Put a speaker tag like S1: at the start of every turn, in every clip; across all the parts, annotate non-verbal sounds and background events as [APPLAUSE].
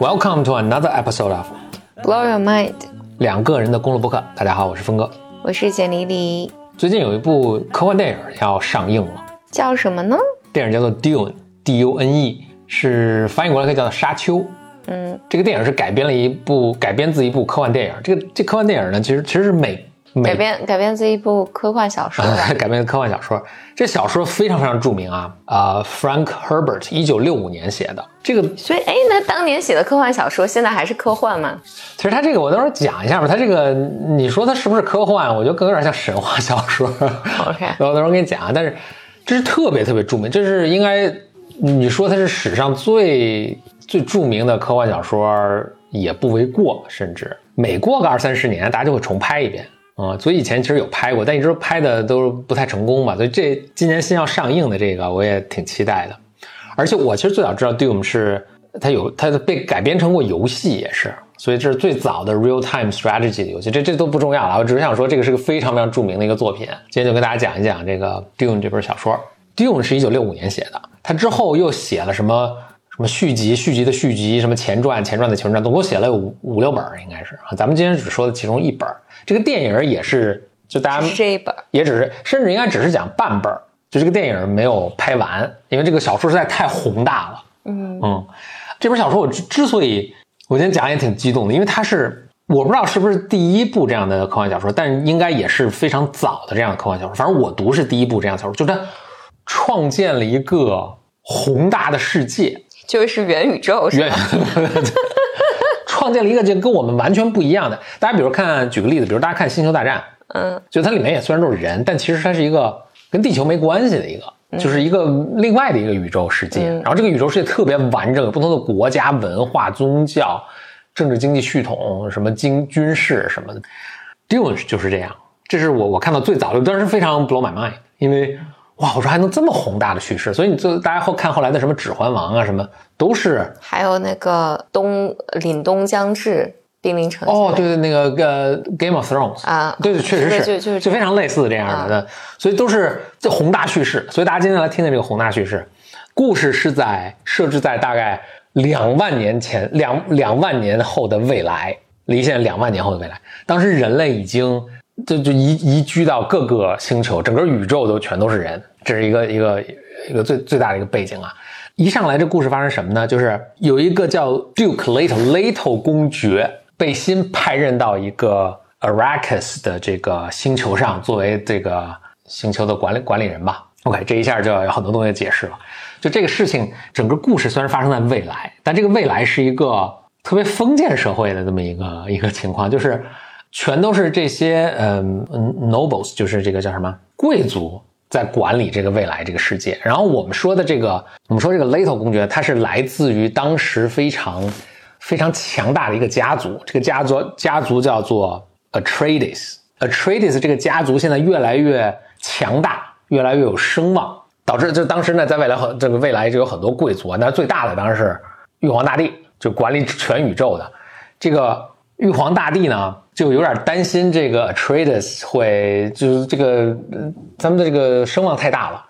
S1: Welcome to another episode of
S2: Blow Your Mind，
S1: 两个人的公路播客。大家好，我是峰哥，
S2: 我是简黎黎。
S1: 最近有一部科幻电影要上映了，
S2: 叫什么呢？
S1: 电影叫做 Dune，D U N E，是翻译过来可以叫做沙丘。
S2: 嗯，
S1: 这个电影是改编了一部改编自一部科幻电影。这个这科幻电影呢，其实其实是美
S2: 改编改编自一部科幻小说，[LAUGHS]
S1: 改编科幻小说。这小说非常非常著名啊，呃，Frank Herbert 一九六五年写的。这个，
S2: 所以哎，那当年写的科幻小说，现在还是科幻吗？
S1: 其实他这个，我到时候讲一下吧。他这个，你说他是不是科幻？我觉得更有点像神话小说。
S2: OK，[LAUGHS]
S1: 我到时候给你讲啊。但是这是特别特别著名，这是应该你说它是史上最最著名的科幻小说也不为过，甚至每过个二三十年，大家就会重拍一遍。啊，所以以前其实有拍过，但一直拍的都不太成功嘛。所以这今年新要上映的这个，我也挺期待的。而且我其实最早知道 Doom 是它有它被改编成过游戏，也是，所以这是最早的 real time strategy 的游戏。这这都不重要了，我只是想说这个是个非常非常著名的一个作品。今天就跟大家讲一讲这个 Doom 这本小说。Doom 是一九六五年写的，他之后又写了什么什么续集、续集的续集，什么前传、前传的前传，总共写了有五五六本，应该是啊。咱们今天只说的其中一本。这个电影也是，就大家
S2: 这一本
S1: 也只是，甚至应该只是讲半本就这个电影没有拍完，因为这个小说实在太宏大了。嗯嗯，这本小说我之之所以我今天讲也挺激动的，因为它是我不知道是不是第一部这样的科幻小说，但应该也是非常早的这样的科幻小说。反正我读是第一部这样小说，就是它创建了一个宏大的世界，
S2: 就是元宇宙，
S1: 元。[LAUGHS] 创建了一个就跟我们完全不一样的。大家比如看，举个例子，比如大家看《星球大战》，
S2: 嗯，
S1: 就它里面也虽然都是人，但其实它是一个跟地球没关系的一个，就是一个另外的一个宇宙世界。然后这个宇宙世界特别完整，有不同的国家、文化、宗教、政治、经济系统，什么经军事什么的。Dune 就是这样，这是我我看到最早的，当时非常 blow my mind，因为。哇，我说还能这么宏大的叙事，所以你就大家后看后来的什么《指环王》啊，什么都是，
S2: 还有那个东凛冬将至，兵临城
S1: 哦，对对，那个呃《Game of Thrones》
S2: 啊，
S1: 对对，确实是，
S2: 就就
S1: 就非常类似这样的，所以都是这宏大叙事。所以大家今天来听听这个宏大叙事，故事是在设置在大概两万年前，两两万年后的未来，离现在两万年后的未来，当时人类已经。就就移移居到各个星球，整个宇宙都全都是人，这是一个一个一个最最大的一个背景啊！一上来这故事发生什么呢？就是有一个叫 Duke Little Little 公爵被新派任到一个 Arrakis 的这个星球上，作为这个星球的管理管理人吧。OK，这一下就要有很多东西解释了。就这个事情，整个故事虽然发生在未来，但这个未来是一个特别封建社会的这么一个一个情况，就是。全都是这些嗯 nobles，就是这个叫什么贵族在管理这个未来这个世界。然后我们说的这个，我们说这个 Leto 公爵，他是来自于当时非常非常强大的一个家族。这个家族家族叫做 Atreides。Atreides 这个家族现在越来越强大，越来越有声望，导致就当时呢，在未来很这个未来就有很多贵族啊。那最大的当然是玉皇大帝，就管理全宇宙的这个玉皇大帝呢。就有点担心这个 Atreides 会就是这个咱们的这个声望太大了，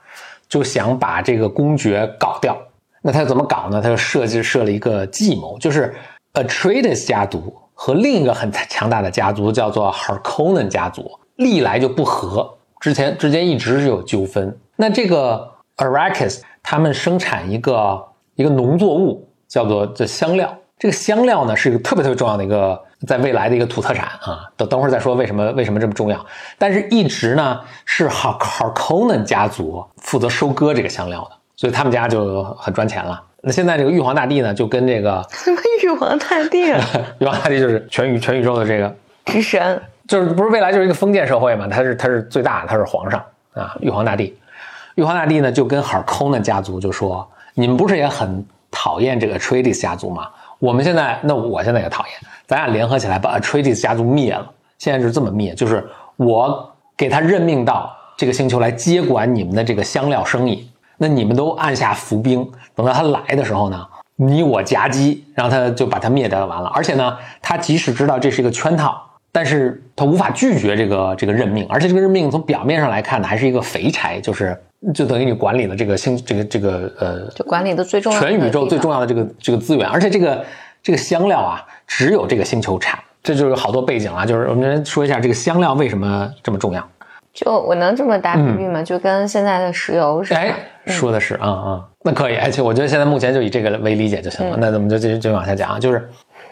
S1: 就想把这个公爵搞掉。那他怎么搞呢？他就设计设了一个计谋，就是 Atreides 家族和另一个很强大的家族叫做 Harkonnen 家族，历来就不和，之前之间一直是有纠纷。那这个 Arrakis 他们生产一个一个农作物叫做这香料，这个香料呢是一个特别特别重要的一个。在未来的一个土特产啊，等等会儿再说为什么为什么这么重要。但是一直呢是 Har Harkonnen 家族负责收割这个香料的，所以他们家就很赚钱了。那现在这个玉皇大帝呢，就跟这个 [LAUGHS]
S2: 什么玉皇大帝啊？[LAUGHS]
S1: 玉皇大帝就是全宇全宇宙的这个
S2: 之神，
S1: 就是不是未来就是一个封建社会嘛？他是他是最大的，他是皇上啊，玉皇大帝。玉皇大帝呢就跟 Harkonnen 家族就说：“你们不是也很讨厌这个 Atreides 家族吗？我们现在那我现在也讨厌。”咱俩联合起来把 Atreides 家族灭了。现在就是这么灭，就是我给他任命到这个星球来接管你们的这个香料生意。那你们都按下伏兵，等到他来的时候呢，你我夹击，然后他就把他灭掉就完了。而且呢，他即使知道这是一个圈套，但是他无法拒绝这个这个任命，而且这个任命从表面上来看呢，还是一个肥差，就是就等于你管理了这个星这个这个呃
S2: 就管理的最重要的
S1: 全宇宙最重。
S2: 要
S1: 的这个这个资源，而且这个这个香料啊，只有这个星球产，这就是好多背景啊。就是我们说一下这个香料为什么这么重要。
S2: 就我能这么打比喻吗？就跟现在的石油似的。
S1: 哎，说的是啊啊、那可以。而且我觉得现在目前就以这个为理解就行了。那咱们就继续继续往下讲啊，就是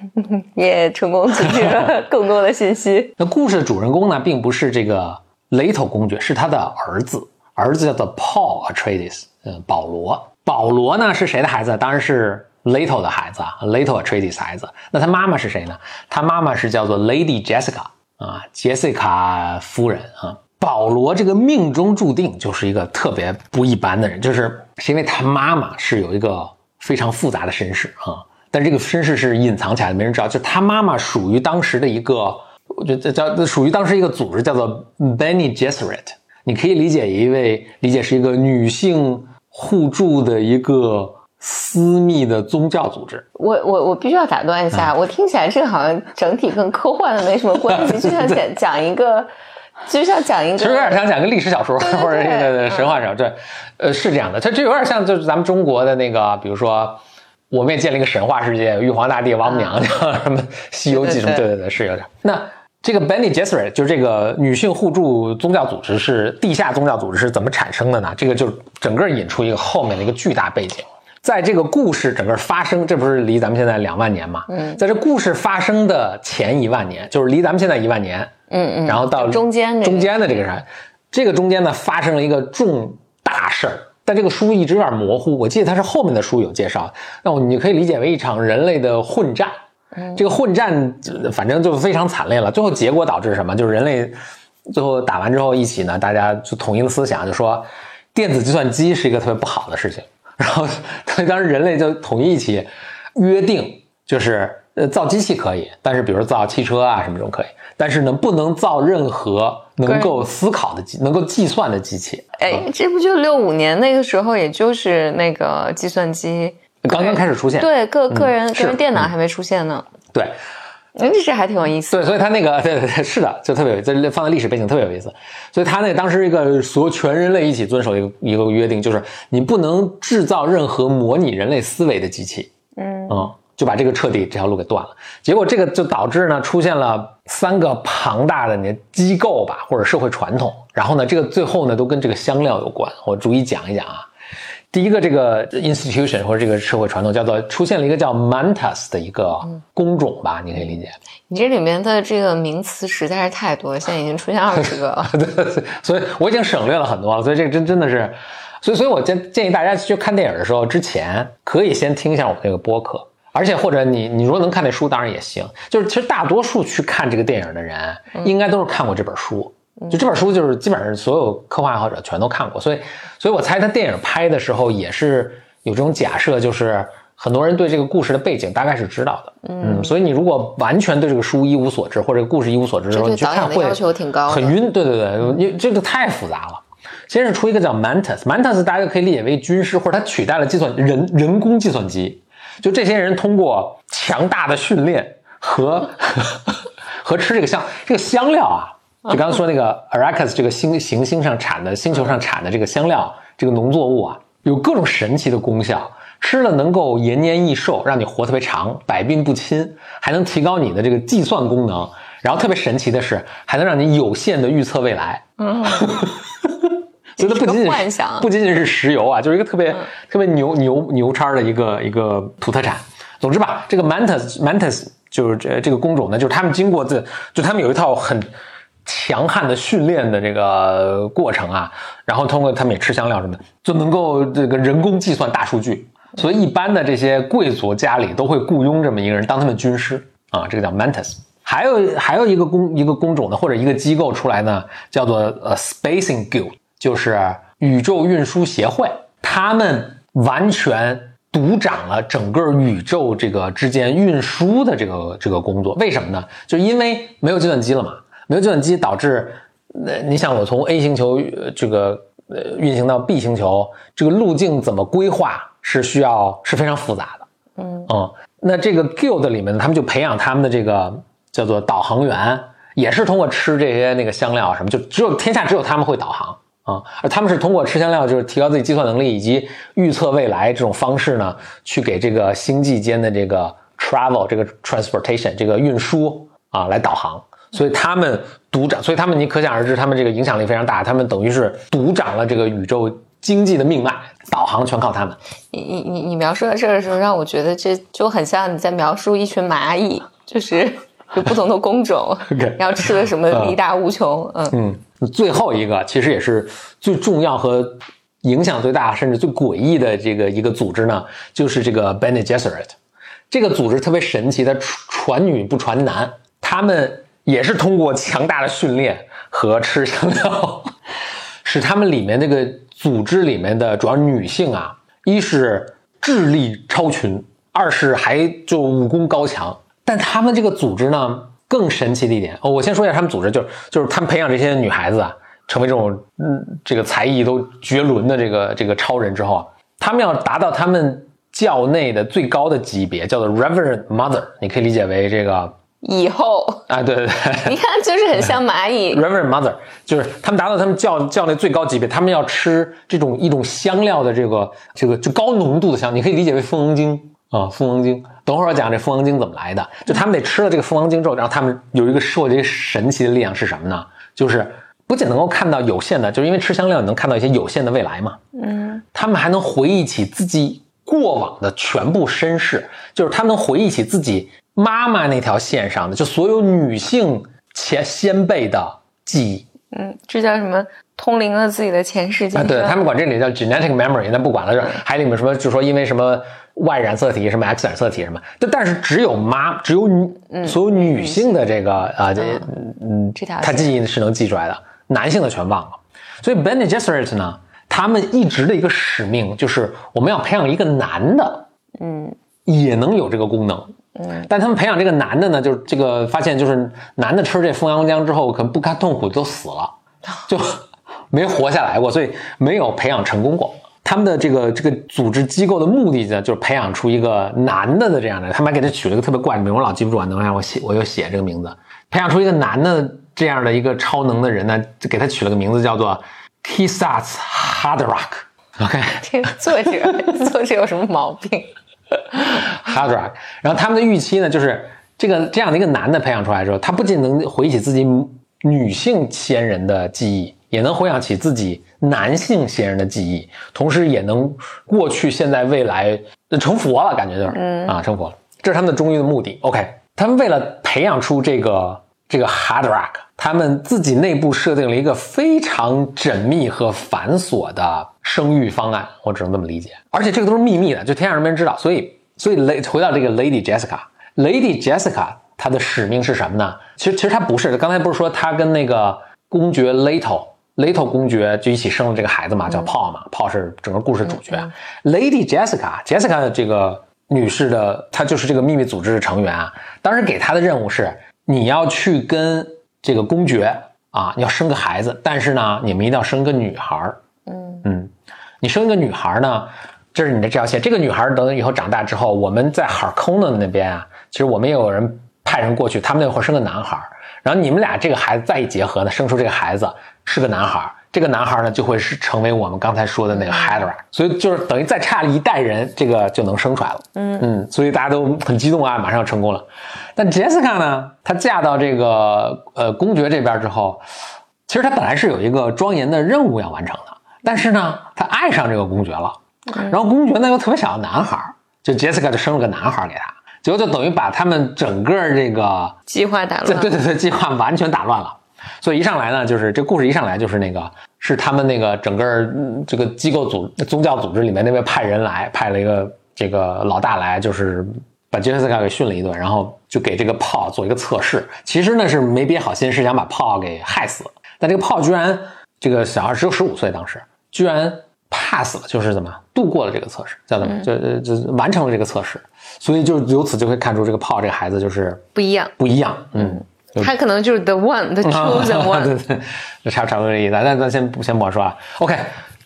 S1: [LAUGHS]
S2: 也成功组织了 [LAUGHS] 更多的信息。
S1: 那故事的主人公呢，并不是这个雷头公爵，是他的儿子，儿子叫做 Paul Atreides，嗯，保罗。保罗呢是谁的孩子？当然是 Little 的孩子啊，Leto Atreides 孩子。那他妈妈是谁呢？他妈妈是叫做 Lady Jessica 啊，，Jessica 夫人啊。保罗这个命中注定就是一个特别不一般的人，就是是因为他妈妈是有一个非常复杂的身世啊，但这个身世是隐藏起来的，没人知道。就他妈妈属于当时的一个，我觉得叫属于当时一个组织，叫做 Bene Gesserit。你可以理解一位理解是一个女性互助的一个私密的宗教组织。
S2: 我我我必须要打断一
S1: 嗯
S2: 下，我听起来这个好像整体跟科幻的没什么关系，就像讲 [LAUGHS] 讲一个，就像讲一个，
S1: 其实有点像讲个历史小说或者那个
S2: 对
S1: 神话小说，对，呃，是这样的，它这有点像就是咱们中国的那个，比如说。我们也建了一个神话世界，玉皇大帝、王母娘娘，什么《西游记》什么，
S2: 对对
S1: 对对对，是有点。那这个 Benny Gesserit 就是这个女性互助宗教组织，是地下宗教组织是怎么产生的呢？这个就整个引出一个后面的一个巨大背景。在这个故事整个发生，这不是离咱们现在两万年嘛？
S2: 嗯
S1: 在这故事发生的前一万年，就是离咱们现在一万年，
S2: 嗯嗯，
S1: 然后到
S2: 中间
S1: 中间的这个啥，这个中间呢发生了一个重大事儿，但这个书一直有点模糊。我记得它是后面的书有介绍，那我你可以理解为一场人类的混战。这个混战呃反正就非常惨烈了，最后结果导致什么？就是人类最后打完之后一起呢，大家就统一的思想，就说电子计算机是一个特别不好的事情。然后，当时人类就统一一起约定，就是呃造机器可以，但是比如造汽车啊什么这种可以，但是呢不能造任何能够思考的机、能够计算的机器。
S2: 哎，这不就六五年那个时候，也就是那个计算机
S1: 刚刚开始出现，
S2: 对个个人、
S1: 是。
S2: 个人电脑还没出现呢，
S1: 对
S2: 哎，这还挺有意思。
S1: 对，所以他那个对对对，是的，就特别有意思，这放在历史背景特别有意思。所以他那当时一个所有全人类一起遵守一个一个约定，就是你不能制造任何模拟人类思维的机器。
S2: 嗯
S1: 嗯，就把这个彻底这条路给断了。结果这个就导致呢，出现了三个庞大的你机构吧，或者社会传统。然后呢，这个最后呢都跟这个香料有关。我逐一讲一讲啊。第一个这个 institution 或者这个社会传统叫做出现了一个叫 mantas 的一个工种吧，你可以理解。
S2: 你这里面的这个名词实在是太多了，现在已经出现二十个了。[LAUGHS]
S1: 对，所以我已经省略了很多了，所以这个真真的是，所以所以我建建议大家去看电影的时候，之前可以先听一下我们这个播客，而且或者你你如果能看那书，当然也行。就是其实大多数去看这个电影的人，应该都是看过这本书。就这本书，就是基本上所有科幻爱好者全都看过，所以，所以我猜他电影拍的时候也是有这种假设，就是很多人对这个故事的背景大概是知道的，嗯，所以你如果完全对这个书一无所知，或者故事一无所知的时候，你去看会
S2: 要求挺高
S1: 很晕，对对对，因为这个太复杂了。先是出一个叫 Mantis，Mantis 大家就可以理解为军师，或者他取代了计算人人工计算机。就这些人通过强大的训练和 [LAUGHS] 和吃这个香这个香料啊，就刚刚说那个 Arrakis 这个星行星上产的星球上产的这个香料，这个农作物啊，有各种神奇的功效。吃了能够延年益寿，让你活特别长，百病不侵，还能提高你的这个计算功能。然后特别神奇的是，还能让你有限的预测未来。
S2: 嗯，[LAUGHS]
S1: 所以它不仅仅
S2: 是幻想
S1: 不仅仅是石油啊，就是一个特别、
S2: 嗯
S1: 特别牛牛牛叉的一个一个土特产。总之吧，这个 mantis mantis 就是这这个工种呢，就是他们经过这，就他们有一套很强悍的训练的这个过程啊，然后通过他们也吃香料什么的，就能够这个人工计算大数据。所以一般的这些贵族家里都会雇佣这么一个人当他们军师啊，这个叫 mantis。还有还有一个工一个工种呢，或者一个机构出来呢，叫做呃 Spacing Guild，就是宇宙运输协会，他们完全独掌了整个宇宙这个之间运输的这个这个工作。为什么呢？就因为没有计算机了嘛，没有计算机导致，呃，你想我从 A 星球呃这个呃运行到 B 星球，这个路径怎么规划是需要是非常复杂的。嗯嗯那这个 guild 里面呢，他们就培养他们的这个叫做导航员，也是通过吃这些那个香料什么，就只有天下只有他们会导航啊，而他们是通过吃香料，就是提高自己计算能力以及预测未来这种方式呢，去给这个星际间的这个 travel 这个 transportation 这个运输啊来导航。所以他们独掌，所以他们你可想而知，他们这个影响力非常大，他们等于是独掌了这个宇宙经济的命脉，导航全靠他们。
S2: 你你你你描述到这儿的时候，让我觉得这就很像你在描述一群蚂蚁，就是有不同的工种 [LAUGHS]
S1: OK
S2: 然后吃的什么力大无穷，嗯
S1: 嗯，最后一个其实也是最重要和影响最大，甚至最诡异的这个一个组织呢，就是这个 Bene Gesserit。这个组织特别神奇，它传传女不传男，他们也是通过强大的训练和吃香料，[LAUGHS] 使他们里面那个组织里面的主要女性啊，一是智力超群，二是还就武功高强。但他们这个组织呢，更神奇的一点，哦，我先说一下他们组织，就是就是他们培养这些女孩子啊，成为这种嗯这个才艺都绝伦的这个这个超人之后啊，他们要达到他们教内的最高的级别，叫做 Reverend Mother，你可以理解为这个
S2: 以后
S1: 啊，对对对。[LAUGHS]
S2: 你看就是很像蚂蚁，[LAUGHS]
S1: Reverend Mother，就是他们达到他们教教内最高级别，他们要吃这种一种香料的这个这个就高浓度的香，你可以理解为蜂王精啊，蜂王精。等会儿我讲这蜂王精怎么来的，就他们得吃了这个蜂王精之后，然后他们有一个受这个神奇的力量是什么呢？就是不仅能够看到有限的，就是因为吃香料你能看到一些有限的未来嘛，
S2: 嗯
S1: 他们还能回忆起自己过往的全部身世，就是他们能回忆起自己妈妈那条线上的，就所有女性前先辈的记忆。
S2: 嗯，这叫什么？通灵了自己的前世今
S1: 啊，对他们管这里叫 genetic memory，那不管了，这还里面什么，就说因为什么 Y 染色体、什么 X 染色体什么，但但是只有妈，只有女，所有女性的这个啊，这嗯，
S2: 这条线。
S1: 她记忆是能记出来的，男性的全忘了。所以 Bene Gesserit 呢，他们一直的一个使命就是我们要培养一个男的，
S2: 嗯
S1: 也能有这个功能。
S2: 嗯
S1: 但他们培养这个男的呢，就是这个发现，就是男的吃这蜂王浆之后，可能不堪痛苦都死了，[LAUGHS] 就没活下来过，所以没有培养成功过。他们的这个这个组织机构的目的呢，就是培养出一个男的的这样的，他们还给他取了一个特别怪的名，我老记不住啊，等一下我写我又写这个名字，培养出一个男的这样的一个超能的人呢，就给他取了个名字叫做 Kisats Haderach。OK，[LAUGHS]
S2: 这个作者作者有什么毛病
S1: ？？Hard Rock 然后他们的预期呢，就是这个这样的一个男的培养出来之后，他不仅能回忆起自己女性先人的记忆，也能回想起自己男性先人的记忆，同时也能过去、现在、未来呃成佛了，感觉就是，
S2: 嗯
S1: 啊，成佛了，这是他们的终极的目的。OK，他们为了培养出这个这个 Hadrak，他们自己内部设定了一个非常缜密和繁琐的生育方案，我只能这么理解。而且这个都是秘密的，就天下人没人知道。所以，所以雷回到这个 Lady Jessica，Lady Jessica 她的使命是什么呢？其实其实她不是，刚才不是说她跟那个公爵 Leto。Leto 公爵就一起生了这个孩子嘛，叫 Paul 嘛、p a u l 是整个故事主角。Lady Jessica，Jessica 这个女士的，她就是这个秘密组织的成员啊。当时给她的任务是，你要去跟这个公爵啊，你要生个孩子，但是呢，你们一定要生个女孩儿。
S2: 嗯
S1: 嗯，你生一个女孩呢，这是你的这条线。这个女孩等以后长大之后，我们在 Harkonnen 那边啊，其实我们也有人派人过去，他们那会儿生个男孩，然后你们俩这个孩子再一结合呢，生出这个孩子是个男孩。这个男孩呢，就会是成为我们刚才说的那个 Hydra，所以就是等于再差了一代人，这个就能生出来了。
S2: 嗯
S1: 嗯，所以大家都很激动啊，马上要成功了。但 Jessica 呢，她嫁到这个呃公爵这边之后，其实她本来是有一个庄严的任务要完成的，但是呢，她爱上这个公爵了，然后公爵呢又特别想要男孩儿，就 Jessica 就生了个男孩儿给他，结果就等于把他们整个这个
S2: 计划打乱。
S1: 对对对对计划完全打乱了。所以一上来呢，就是这故事一上来就是那个是他们那个整个嗯这个机构组宗教组织里面那边派人来，派了一个这个老大来，就是把杰西卡给训了一顿，然后就给这个炮做一个测试。其实呢是没憋好心，是想把炮给害死。但这个炮居然这个小孩只有十五岁，当时居然 pass 了，就是怎么度过了这个测试，叫怎么就呃就完成了这个测试。所以就由此就会看出这个炮这个孩子就是
S2: 不一样，
S1: 不一样，嗯。
S2: 他可能就是 the one，the chosen
S1: 啊 [LAUGHS]
S2: one。
S1: 对对，就差差不多这意思。但咱先不先不说啊。OK，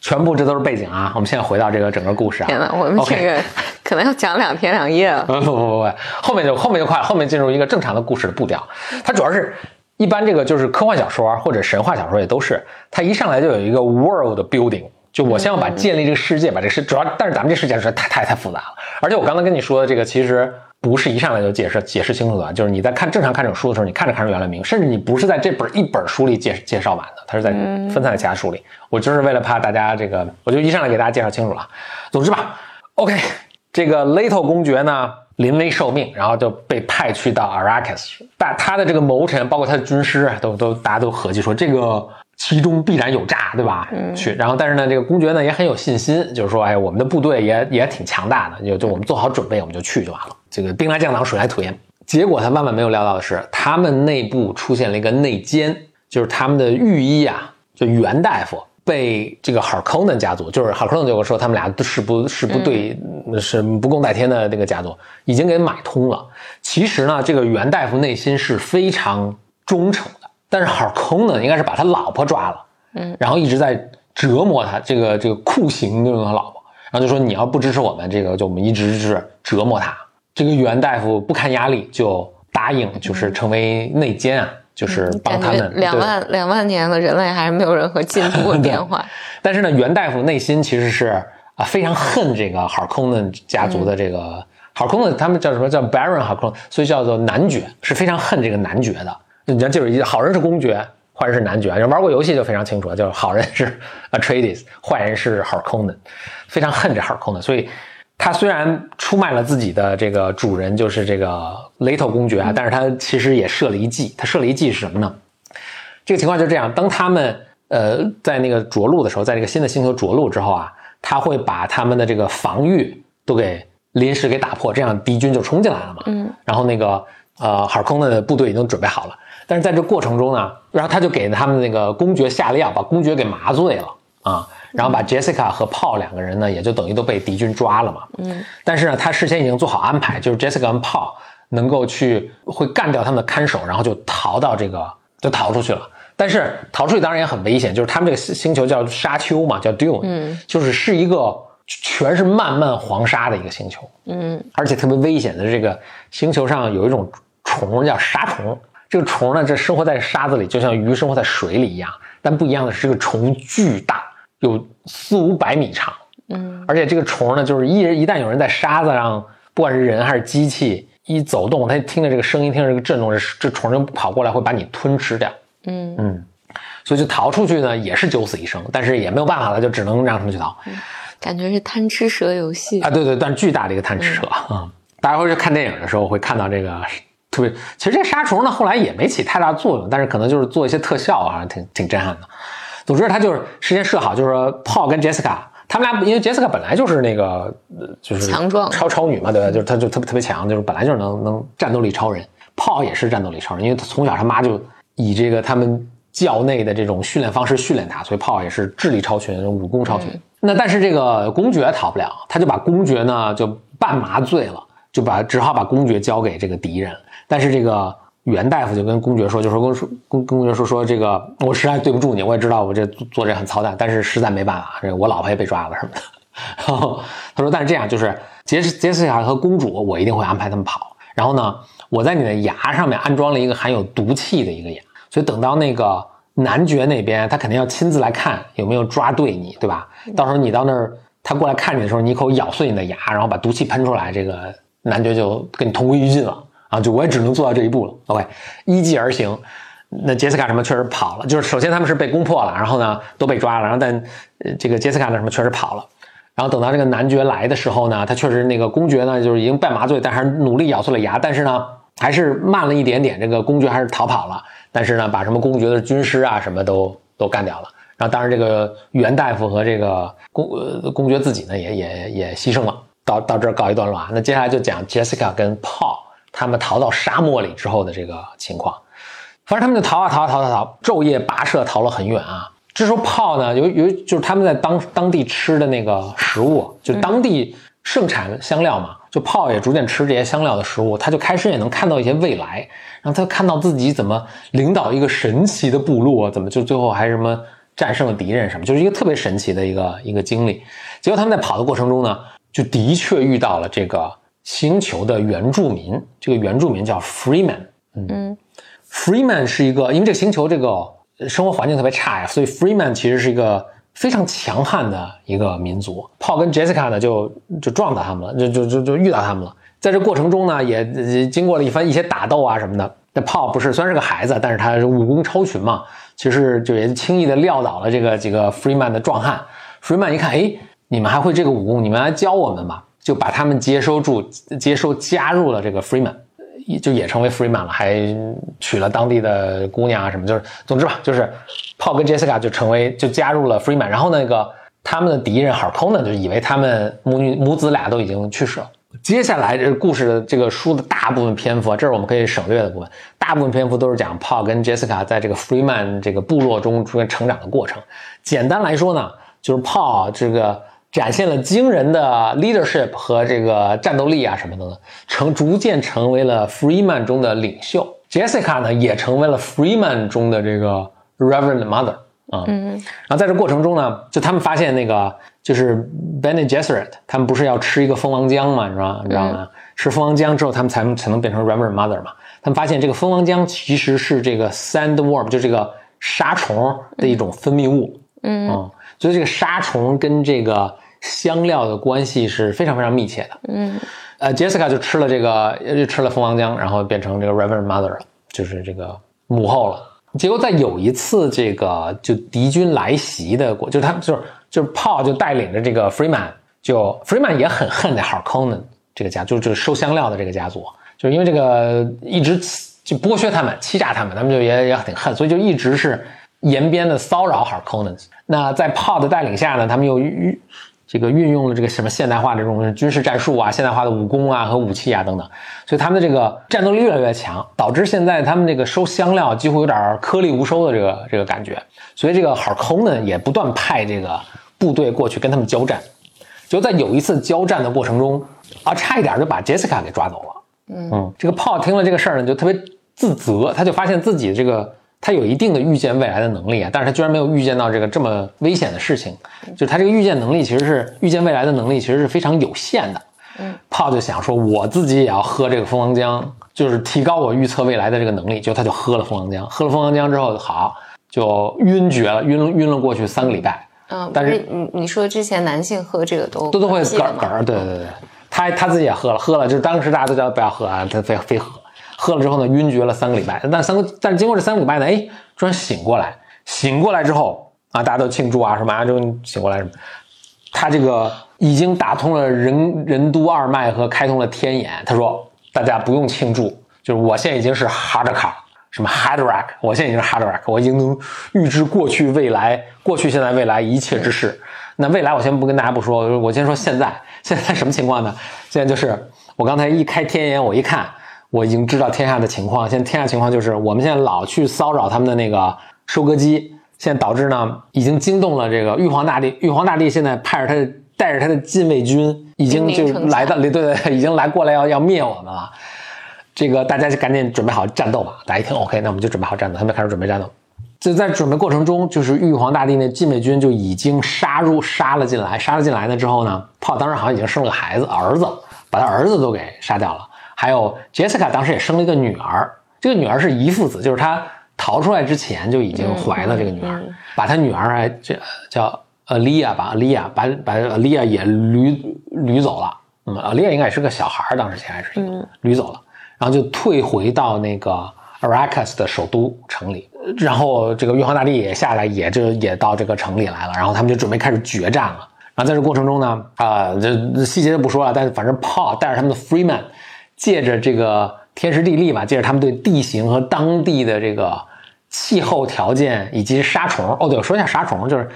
S1: 全部这都是背景啊。我们现在回到这个整个故事啊。
S2: 天呐，我们这个可能要讲两天两夜了。
S1: 不不不不，后面就后面就快了，后面进入一个正常的故事的步调。它主要是一般这个就是科幻小说或者神话小说也都是，它一上来就有一个 world building，就我先要把建立这个世界，把这个世主要，但是咱们这世界实在太太太复杂了，而且我刚才跟你说的这个其实。不是一上来就解释解释清楚的，就是你在看正常看这种书的时候，你看着看着原来明，甚至你不是在这本一本书里介介绍完的，它是在分散在其他书里。我就是为了怕大家这个，我就一上来给大家介绍清楚了。总之吧，OK，这个 Leto 公爵呢临危受命，然后就被派去到 Arrakis，但他的这个谋臣，包括他的军师，都都大家都合计说这个。其中必然有诈，对吧？嗯，去，然后但是呢，这个公爵呢也很有信心，就是说，哎，我们的部队也也挺强大的，就就我们做好准备，我们就去就完了。这个兵来将挡，水来土掩。结果他万万没有料到的是，他们内部出现了一个内奸，就是他们的御医啊，就袁大夫被这个 Harkonnen 家族，就是 Harkonnen 就说他们俩是不是不对，是不共戴天的那个家族，已经给买通了。其实呢，这个袁大夫内心是非常忠诚的。但是好空呢，应该是把他老婆抓了，嗯，然后一直在折磨他，这个这个酷刑那种他老婆，然后就说你要不支持我们，这个就我们一直是折磨他。这个袁大夫不堪压力，就答应，就是成为内奸啊，就是帮他们。
S2: 两万两万年了，人类还是没有任何进步和 [LAUGHS] 变化。
S1: 但是呢，袁大夫内心其实是啊非常恨这个好空的家族的这个好空的，他们叫什么叫 Baron 好空，所以叫做男爵，是非常恨这个男爵的。你要记住，一好人是公爵，坏人是男爵。人玩过游戏就非常清楚了，就是好人是 [LAUGHS] Atreides，坏人是 Harkonnen，非常恨这 Harkonnen。所以，他虽然出卖了自己的这个主人，就是这个雷头公爵啊，但是他其实也设了一计。他设了一计是什么呢？这个情况就是这样：当他们呃在那个着陆的时候，在这个新的星球着陆之后啊，他会把他们的这个防御都给临时给打破，这样敌军就冲进来了嘛。嗯。然后那个呃 Harkonnen 的部队已经准备好了。但是在这过程中呢，然后他就给他们那个公爵下了药，把公爵给麻醉了啊，然后把 Jessica 和 Paul 两个人呢，也就等于都被敌军抓了嘛。嗯。但是呢，他事先已经做好安排，就是 Jessica 和 Paul 能够去会干掉他们的看守，然后就逃到这个就逃出去了。但是逃出去当然也很危险，就是他们这个星球叫沙丘嘛，叫 Dune，嗯，就是是一个全是漫漫黄沙的一个星球，嗯，而且特别危险的这个星球上有一种虫叫沙虫。这个虫呢，这生活在沙子里，就像鱼生活在水里一样。但不一样的是，这个虫巨大，有四五百米长。嗯，而且这个虫呢，就是一人一旦有人在沙子上，不管是人还是机器，一走动，它听着这个声音，听着这个震动，这这虫就跑过来，会把你吞吃掉。嗯嗯，所以就逃出去呢，也是九死一生，但是也没有办法了，就只能让他们去逃。
S2: 感觉是贪吃蛇游戏
S1: 啊，对对，但是巨大的一个贪吃蛇啊。大家会去看电影的时候会看到这个。特别，其实这杀虫呢，后来也没起太大作用，但是可能就是做一些特效啊，挺挺震撼的。总之，他就是事先设好，就是说，Paul 跟 Jessica 他们俩，因为 Jessica 本来就是那个，就是
S2: 强壮
S1: 超超女嘛，对吧？就是她就特别特别强，就是本来就是能能战斗力超人。Paul 也是战斗力超人，因为他从小他妈就以这个他们教内的这种训练方式训练他，所以 Paul 也是智力超群，武功超群。那但是这个公爵逃不了，他就把公爵呢就半麻醉了，就把只好把公爵交给这个敌人。但是这个袁大夫就跟公爵说，就说公说公公爵说说这个，我实在对不住你，我也知道我这做这很操蛋，但是实在没办法，这我老婆也被抓了什么的。[LAUGHS] 然后他说，但是这样就是杰杰斯卡和公主，我一定会安排他们跑。然后呢，我在你的牙上面安装了一个含有毒气的一个牙，所以等到那个男爵那边，他肯定要亲自来看有没有抓对你，对吧？到时候你到那儿，他过来看你的时候，你一口咬碎你的牙，然后把毒气喷出来，这个男爵就跟你同归于尽了。啊，就我也只能做到这一步了。OK，依计而行。那杰斯卡什么确实跑了，就是首先他们是被攻破了，然后呢都被抓了，然后但这个杰斯卡的什么确实跑了。然后等到这个男爵来的时候呢，他确实那个公爵呢就是已经半麻醉，但还是努力咬碎了牙，但是呢还是慢了一点点。这个公爵还是逃跑了，但是呢把什么公爵的军师啊什么都都干掉了。然后当然这个袁大夫和这个公呃公爵自己呢也也也牺牲了。到到这儿告一段落啊。那接下来就讲杰斯卡跟 Paul。他们逃到沙漠里之后的这个情况，反正他们就逃啊逃啊逃逃逃，昼夜跋涉逃了很远啊。这时候炮呢，由由就是他们在当当地吃的那个食物，就当地盛产香料嘛，就炮也逐渐吃这些香料的食物，他就开始也能看到一些未来。然后他看到自己怎么领导一个神奇的部落，怎么就最后还什么战胜了敌人什么，就是一个特别神奇的一个一个经历。结果他们在跑的过程中呢，就的确遇到了这个星球的原住民，这个原住民叫 Freeman，嗯，Freeman 是一个，因为这个星球这个生活环境特别差呀，所以 Freeman 其实是一个非常强悍的一个民族。Paul 跟 Jessica 呢就就撞到他们了，就就就就遇到他们了。在这过程中呢，也经过了一番一些打斗啊什么的。那 Paul 不是虽然是个孩子，但是他是武功超群嘛，其实就也轻易的撂倒了这个几个 Freeman 的壮汉。Freeman 一看，哎，你们还会这个武功，你们来教我们吧，就把他们接收住，接收加入了这个 Freeman，就也成为 Freeman 了，还娶了当地的姑娘啊什么，就是总之吧，就是 Paul 跟 Jessica 就成为就加入了 Freeman，然后那个他们的敌人 Harkonnen 就以为他们母女母子俩都已经去世了。接下来这故事的这个书的大部分篇幅，这是我们可以省略的部分。大部分篇幅都是讲 Paul 跟 Jessica 在这个 Freeman 这个部落中出现成长的过程。简单来说呢，就是 Paul 这个展现了惊人的 leadership 和这个战斗力啊什么的呢，成逐渐成为了 Freeman 中的领袖。Jessica 呢也成为了 Freeman 中的这个 Reverend Mother 啊。嗯。然后在这过程中呢，就他们发现那个。就是 Benny Gesserit，他们不是要吃一个蜂王浆嘛，你知道你知道吗？吃蜂王浆之后，他们才才能变成 Reverend Mother 嘛。他们发现这个蜂王浆其实是这个 Sandworm，就这个沙虫的一种分泌物。嗯，所以这个杀虫跟这个香料的关系是非常非常密切的。嗯，呃，Jessica 就吃了这个，就吃了蜂王浆，然后变成这个 Reverend Mother 了，就是这个母后了。结果在有一次这个就敌军来袭的过，就他就是。就是 Paul 就带领着这个 Freeman，就 Freeman 也很恨那 Harkonnen 这个家，就就是收香料的这个家族，就是因为这个一直就剥削他们、欺诈他们，他们就也也挺恨，所以就一直是延边的骚扰 Harkonnen。那在 Paul 的带领下呢，他们又运这个运用了这个什么现代化这种军事战术啊、现代化的武功啊和武器啊等等，所以他们的这个战斗力越来越强，导致现在他们这个收香料几乎有点颗粒无收的这个这个感觉。所以这个 Harkonnen 也不断派这个。部队过去跟他们交战，就在有一次交战的过程中，啊，差一点就把 Jessica 给抓走了。嗯，这个 Paul 听了这个事儿呢，就特别自责，他就发现自己这个他有一定的预见未来的能力啊，但是他居然没有预见到这个这么危险的事情，就是他这个预见能力其实是预见未来的能力其实是非常有限的。嗯，Paul 就想说，我自己也要喝这个蜂王浆，就是提高我预测未来的这个能力，就他就喝了蜂王浆，喝了蜂王浆之后，好就晕厥了，晕晕了过去三个礼拜。
S2: 嗯，但是你你说之前男性喝这个都
S1: 都都会嗝嗝，对对对，他他自己也喝了，喝了就是当时大家都叫他不要喝啊，他非非喝，喝了之后呢晕厥了三个礼拜，但三个但经过这三个礼拜呢，哎，突然醒过来，醒过来之后啊，大家都庆祝啊，说马上就醒过来什么，他这个已经打通了任任督二脉和开通了天眼，他说大家不用庆祝，就是我现在已经是哈德卡。什么 Hadrack？我现在已经是 Hadrack，我已经能预知过去、未来、过去、现在、未来一切之事。那未来我先不跟大家不说，我先说现在。现在什么情况呢？现在就是我刚才一开天眼，我一看，我已经知道天下的情况。现在天下情况就是，我们现在老去骚扰他们的那个收割机，现在导致呢，已经惊动了这个玉皇大帝。玉皇大帝现在派着他带着他的禁卫军，已经就来到，对对对，已经来过来要要灭我们了。这个大家就赶紧准备好战斗吧！大家一听，OK，那我们就准备好战斗。他们开始准备战斗。就在准备过程中，就是玉皇大帝那禁卫军就已经杀入杀了进来，杀了进来呢之后呢，炮当时好像已经生了个孩子，儿子，把他儿子都给杀掉了。还有 Jessica 当时也生了一个女儿，这个女儿是遗父子，就是他逃出来之前就已经怀了这个女儿，把他女儿还这叫 Alia 吧，Alia 把把 Alia 也掳掳走了。嗯，Alia 应该也是个小孩儿，当时还是一个掳走了。然后就退回到那个 Arrakis 的首都城里，然后这个玉皇大帝也下来，也就也到这个城里来了。然后他们就准备开始决战了。然后在这过程中呢，啊，这细节就不说了，但是反正 Paul 带着他们的 Freeman，借着这个天时地利吧，借着他们对地形和当地的这个气候条件以及杀虫。哦，对，我说一下杀虫，就是。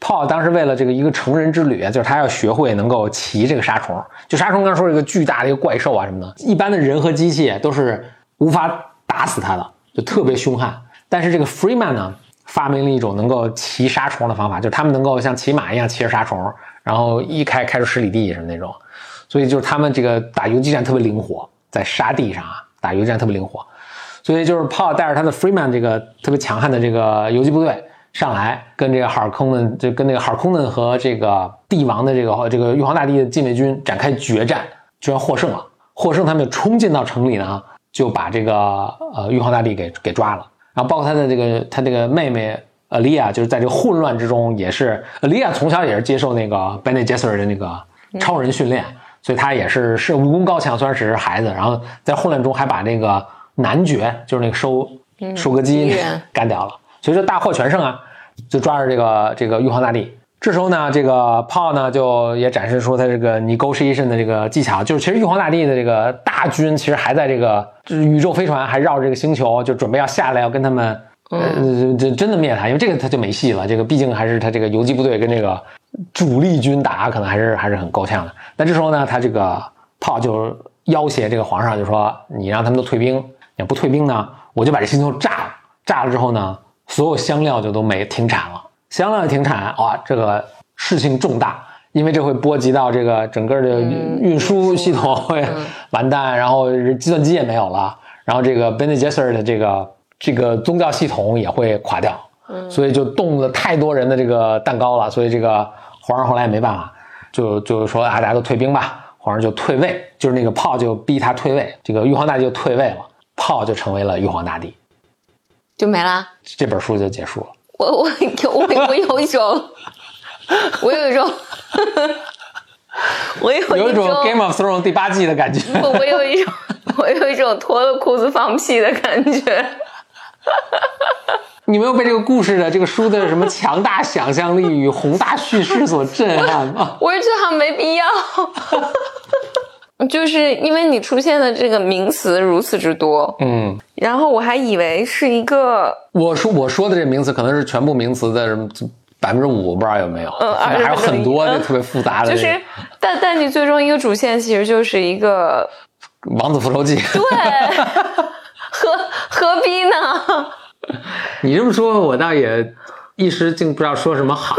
S1: Paul 当时为了这个一个成人之旅，就是他要学会能够骑这个沙虫。就沙虫刚才说一个巨大的一个怪兽啊什么的，一般的人和机器都是无法打死它的，就特别凶悍。但是这个 Freeman 呢，发明了一种能够骑沙虫的方法，就是他们能够像骑马一样骑着沙虫，然后一开开出十里地什么那种。所以就是他们这个打游击战特别灵活，在沙地上啊打游击战特别灵活。所以就是 Paul 带着他的 Freeman 这个特别强悍的这个游击部队。上来跟这个哈尔空嫩，就跟那个哈尔空嫩和这个帝王的这个这个玉皇大帝的禁卫军展开决战，居然获胜了。获胜，他们就冲进到城里呢，就把这个呃玉皇大帝给给抓了。然后包括他的这个他这个妹妹阿丽亚，就是在这个混乱之中，也是阿丽亚从小也是接受那个 Bene Gesserit 的那个超人训练，所以他也是是武功高强，虽然只是孩子，然后在混乱中还把那个男爵，就是那个收收割机
S2: 机人
S1: 干掉了，所以说大获全胜啊，就抓着这个这个玉皇大帝。这时候呢，这个炮呢就也展示出他这个 negotiation 的这个技巧，就是其实玉皇大帝的这个大军其实还在这个就是宇宙飞船还绕着这个星球，就准备要下来要跟他们呃这真的灭他，因为这个他就没戏了，这个毕竟还是他这个游击部队跟这个主力军打，可能还是还是很够呛的。那这时候呢，他这个炮就要挟这个皇上，就说你让他们都退兵，你要不退兵呢，我就把这星球炸了。炸了之后呢，所有香料就都没停产了。香料停产，哇，这个事情重大，因为这会波及到这个整个的运输系统会完蛋，然后计算机也没有了，然后这个 Bene Gesserit 的这个这个宗教系统也会垮掉，所以就动了太多人的这个蛋糕了，所以这个皇上后来也没办法，就就说啊，大家都退兵吧，皇上就退位，就是那个炮就逼他退位，这个玉皇大帝就退位了，炮就成为了玉皇大帝，
S2: 就没了。
S1: 这本书就结束了。
S2: 我我我我有一种，我有一种，我有
S1: 有一种 [LAUGHS]
S2: 一种
S1: Game of Thrones 第八季的感觉。[LAUGHS]
S2: 不，我有一种，我有一种脱了裤子放屁的感觉。
S1: 你没有被这个故事的这个书的什么强大想象力与宏大叙事所震撼吗？[LAUGHS]
S2: 我是觉得好像没必要，就是因为你出现的这个名词如此之多，
S1: 嗯，
S2: 然后我还以为是一个
S1: 我说我说的这名词可能是全部名词的什么百分之五，不知道有没有？
S2: 嗯
S1: 还有很多
S2: 20%
S1: 的特别复杂的这个，
S2: 就是，但但你最终一个主线其实就是一个
S1: 王子复仇记》。
S2: 对，何何必呢？[LAUGHS]
S1: 你这么说，我倒也一时竟不知道说什么好。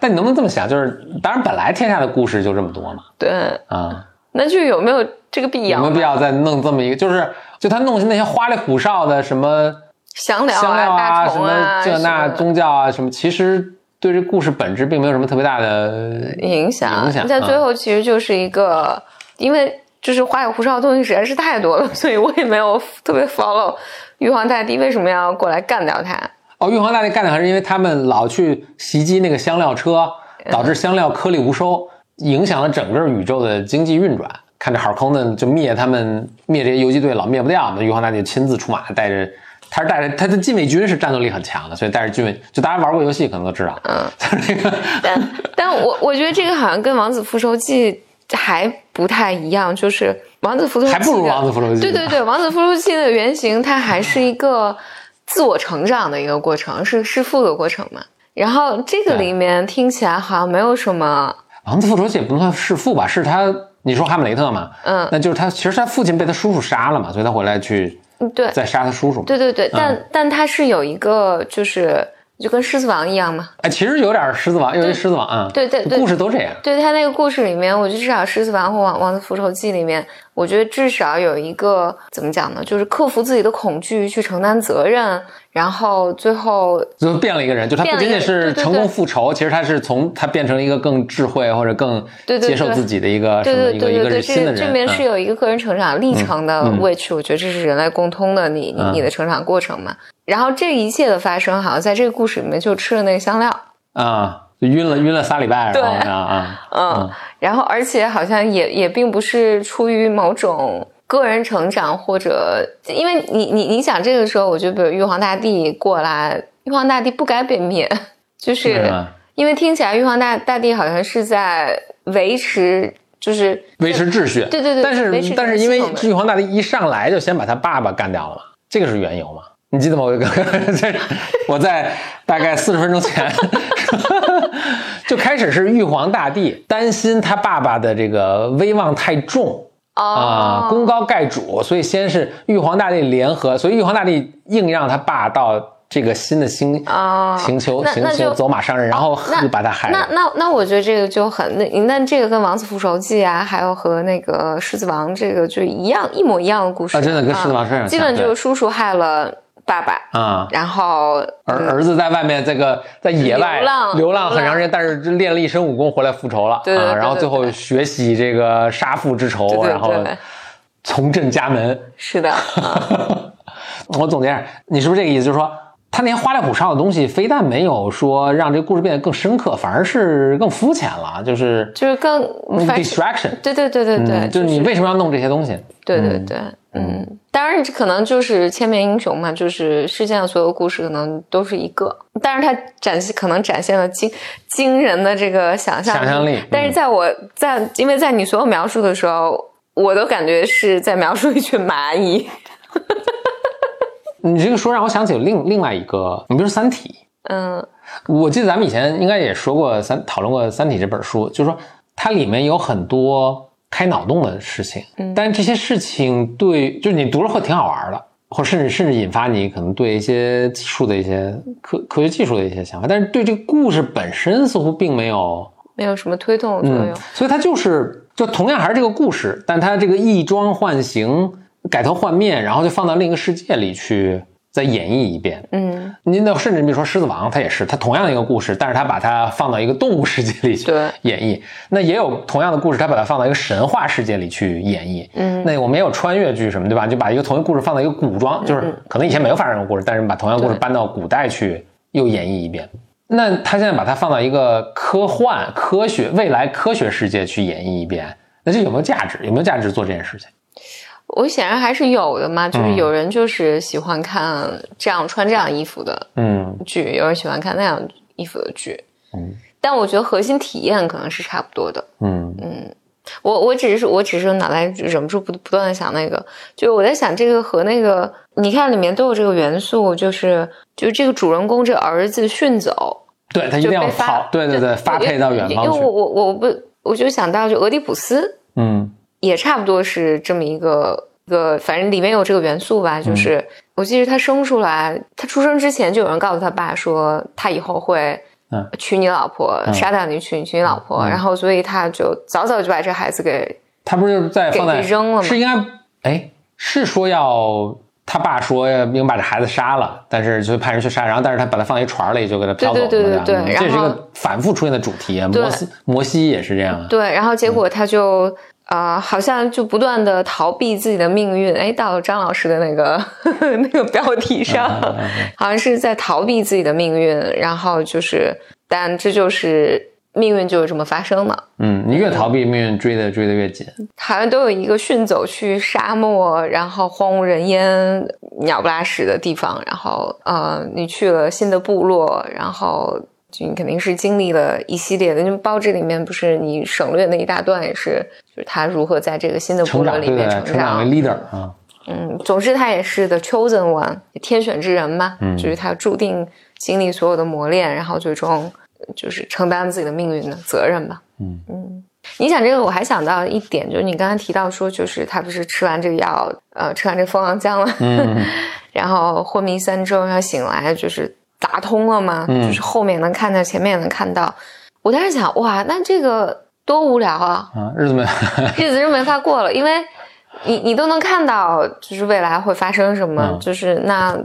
S1: 但你能不能这么想？就是当然，本来天下的故事就这么多嘛，
S2: 对，
S1: 啊、
S2: 那就有没有这个必要？
S1: 有没有必要再弄这么一个？就是就他弄那些花里胡哨的什么
S2: 香料
S1: 香料
S2: 啊
S1: 什么这那宗教啊什么，其实对这故事本质并没有什么特别大的
S2: 影响，
S1: 影响
S2: 在最
S1: 啊
S2: 后其实就是一个，因为就是花里胡哨的东西实在是太多了，所以我也没有特别 follow 玉皇大帝为什么要过来干掉他。
S1: 哦，玉皇大帝干掉他是因为他们老去袭击那个香料车，导致香料颗粒无收，影响了整个宇宙的经济运转。看着哈尔空呢，就灭他们，灭这些游击队老灭不掉，那玉皇大帝亲自出马，带着他是带着他的禁卫军是战斗力很强的，所以带着禁卫，就大家玩过游戏可能都知道，嗯，[LAUGHS] 就是那个
S2: 但但我我觉得这个好像跟《王子复仇记》还不太一样，就是《王子复仇记》
S1: 还不如王子复仇记
S2: 对对对，《王子复仇记》的原型它还是一个自我成长的一个过程，是弑父的过程嘛。然后这个里面听起来好像没有什么，
S1: 王子复仇记也不能算弑父吧，是他你说哈姆雷特嘛，
S2: 嗯
S1: 那就是他其实他父亲被他叔叔杀了嘛，所以他回来去
S2: 嗯对
S1: 再杀他叔叔嘛，
S2: 对对对，但、但他是有一个就是就跟狮子王一样嘛，
S1: 哎，其实有点狮子王，有点狮子王啊，
S2: 对对对
S1: 故事都这样。
S2: 对他那个故事里面，我觉得至少《狮子王》或《王王子复仇记》里面，我觉得至少有一个怎么讲呢？就是克服自己的恐惧，去承担责任，然后最后
S1: 就变了一个人，就他不仅仅是成功复仇，其实他是从他变成了一个更智慧或者更接受自己的一个什
S2: 对
S1: 么一个一个新的人。
S2: 这这边是
S1: 嗯
S2: 有一个个人成长历程的 which 我觉得这是人类共通的，你你
S1: 嗯
S2: 你的成长过程嘛。然后这一切的发生，好像在这个故事里面就吃了那个香料，
S1: 啊，就晕了晕了仨礼拜，
S2: 对
S1: 然后啊啊，[LAUGHS]
S2: 嗯，然后而且好像也也并不是出于某种个人成长，或者因为你你你想这个时候，我就比如玉皇大帝过来，玉皇大帝不该被灭，就是因为听起来玉皇大大帝好像是在维持，就是
S1: 维持秩序。
S2: 对对对
S1: 但是但是因为玉皇大帝一上来就先把他爸爸干掉了嘛，这个是缘由嘛？你记得吗？我 [LAUGHS] 在我在大概四十分钟前 [LAUGHS] 就开始是玉皇大帝担心他爸爸的这个威望太重。啊，
S2: 哦，
S1: 功高盖主，所以先是玉皇大帝联合，所以玉皇大帝硬让他爸到这个新的星、
S2: 啊
S1: 星球星球走马上任，然后
S2: 那
S1: 就把他害
S2: 那
S1: 了。
S2: 那那我觉得这个就很那那这个跟《王子复仇记》啊，还有和那个《狮子王》这个就一样一模一样的故事
S1: 啊真的跟狮子王
S2: 基本就是叔叔害了爸爸，
S1: 啊，
S2: 然后
S1: 儿儿子在外面这个在野外
S2: 流浪
S1: 流浪很长时间，但是练了一身武功回来复仇了啊，然后最后学习这个杀父之仇，
S2: 对对
S1: 然后
S2: 对
S1: 重振家门。
S2: 是的，嗯 [LAUGHS]
S1: 我总结一下，你是不是这个意思？就是说，他那些花里胡哨的东西，非但没有说让这个故事变得更深刻，反而是更肤浅了，就是
S2: 就是更
S1: distraction。
S2: 对对对对对，
S1: 嗯，就是你为什么要弄这些东西？
S2: 对对对，嗯，当然这可能就是千面英雄嘛，就是世界上所有故事可能都是一个，但是它展现可能展现了惊惊人的这个想象
S1: 想象力
S2: 但是在我在因为在你所有描述的时候，我都感觉是在描述一群蚂蚁，[LAUGHS]
S1: 你这个说让我想起另另外一个，你比如说《三体》，
S2: 嗯
S1: 我记得咱们以前应该也说过三讨论过《三体》这本书，就是说它里面有很多开脑洞的事情，
S2: 嗯
S1: 但是这些事情对，就是你读了会挺好玩的，或甚至甚至引发你可能对一些技术的一些科科学技术的一些想法，但是对这个故事本身似乎并没有，
S2: 没有什么推动的作用。
S1: 嗯，所以它就是就同样还是这个故事，但它这个异装换形、改头换面，然后就放到另一个世界里去再演绎一遍，
S2: 嗯，
S1: 您那甚至比如说《狮子王》，它也是，它同样的一个故事，但是它把它放到一个动物世界里去演绎。那也有同样的故事，它把它放到一个神话世界里去演绎。
S2: 嗯，
S1: 那我们也有穿越剧什么，对吧？就把一个同一个故事放到一个古装，就是可能以前没有发生过故事，但是把同样故事搬到古代去又演绎一遍。那他现在把它放到一个科幻、科学、未来科学世界去演绎一遍，那这有没有价值？有没有价值做这件事情？
S2: 我显然还是有的嘛，就是
S1: 嗯。
S2: 有人就是喜欢看这样穿这样衣服的
S1: 嗯。
S2: 剧，有人喜欢看那样衣服的剧，
S1: 嗯。
S2: 但我觉得核心体验可能是差不多的。
S1: 嗯。嗯。
S2: 我我只是我只是脑袋忍不住不不断的想那个，就是我在想这个和那个，你看里面都有这个元素，就是就是这个主人公这个儿子训走，
S1: 对他一定要
S2: 就被发
S1: 跑，对对对，发配到远方去
S2: 因为我。我我不我就想到就俄狄浦斯
S1: 嗯
S2: 也差不多是这么一个一个，反正里面有这个元素吧，就是、我记得他生出来，他出生之前就有人告诉他爸说他以后会。
S1: 嗯
S2: 娶你老婆，
S1: 嗯。
S2: 杀掉你，娶娶你老婆，
S1: 嗯。
S2: 然后所以他就早早就把这孩子给
S1: 他不是在放在
S2: 给给扔了吗？
S1: 是应该哎是说要他爸说要应该把这孩子杀了，但是就派人去杀，然后但是他把他放一船里就给他飘走了嘛，
S2: 对对对对
S1: 这是一个反复出现的主题，摩西摩西也是这样啊，
S2: 对，然后结果他就呃，好像就不断的逃避自己的命运。哎，到了张老师的那个 [LAUGHS] 那个标题上，[LAUGHS] 好像是在逃避自己的命运。然后就是，但这就是命运就是这么发生的。
S1: 嗯，你越逃避，命运追的追的越紧，
S2: 好像都有一个迅走去沙漠，然后荒无人烟、鸟不拉屎的地方，然后呃，你去了新的部落，然后就你肯定是经历了一系列的。因为包这里面不是你省略那一大段，也是就是他如何在这个新的部落里面
S1: 对，成长为 leader 啊，
S2: 嗯，总之他也是 the chosen one，天选之人嘛，
S1: 嗯
S2: 就是他注定经历所有的磨练，然后最终就是承担自己的命运的责任吧。
S1: 嗯
S2: 嗯，你讲这个，我还想到一点，就是你刚才提到说，就是他不是吃完这个药，呃，吃完这蜂王浆了，
S1: 嗯 [LAUGHS]
S2: 然后昏迷三周，然后醒来就是打通了嘛，
S1: 嗯
S2: 就是后面能看到，前面也能看到。我当时想，哇，那这个多无聊啊！
S1: 啊，日子没 [LAUGHS]
S2: 日子是没法过了，因为你你都能看到，就是未来会发生什么，
S1: 嗯
S2: 就是那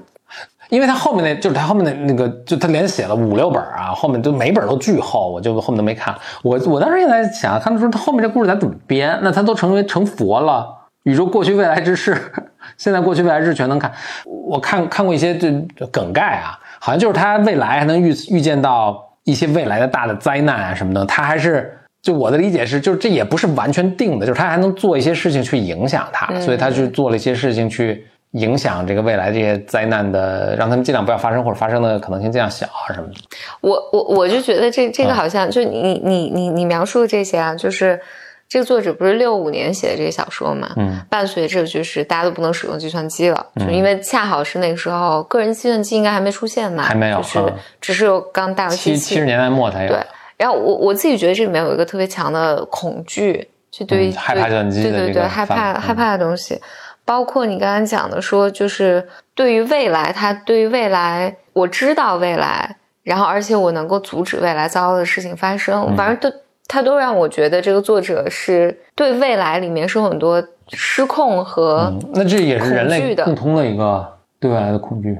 S1: 因为他后面那就是他后面的那个，就他连写了五六本啊，后面就每本都巨厚，我就后面都没看。我我当时也在想，看的时候他后面这故事咱怎么编？那他都成为成佛了，宇宙过去未来之事，[LAUGHS] 现在过去未来之事全能看。我看看过一些这梗概啊，好像就是他未来还能预预见到一些未来的大的灾难啊什么的，他还是。就我的理解是，就是这也不是完全定的，就是他还能做一些事情去影响他，所以他去做了一些事情去影响这个未来这些灾难的，让他们尽量不要发生，或者发生的可能性尽量小啊什么的。
S2: 我我我就觉得这这个
S1: 啊
S2: 好像、就你你你你描述的这些啊，就是这个作者不是六五年写的这个小说嘛，
S1: 嗯，
S2: 伴随着就是大家都不能使用计算机了，就因为恰好是那个时候个人计算机应该还没出现嘛，
S1: 还没有
S2: 就是
S1: 嗯
S2: 只是有刚大游戏
S1: 七七十年代末才有。
S2: 对，然后我我自己觉得这里面有一个特别强的恐惧，就对于、
S1: 嗯害怕计算机的
S2: 对对对害怕、
S1: 反
S2: 害怕的东西，包括你刚才讲的说，就是对于未来，他对于未来，我知道未来，然后而且我能够阻止未来糟糕的事情发生，
S1: 嗯。
S2: 反正都他都让我觉得这个作者是对未来里面是有很多失控和、
S1: 嗯，那这也是人类
S2: 的。
S1: 共通的一个对未来的恐惧。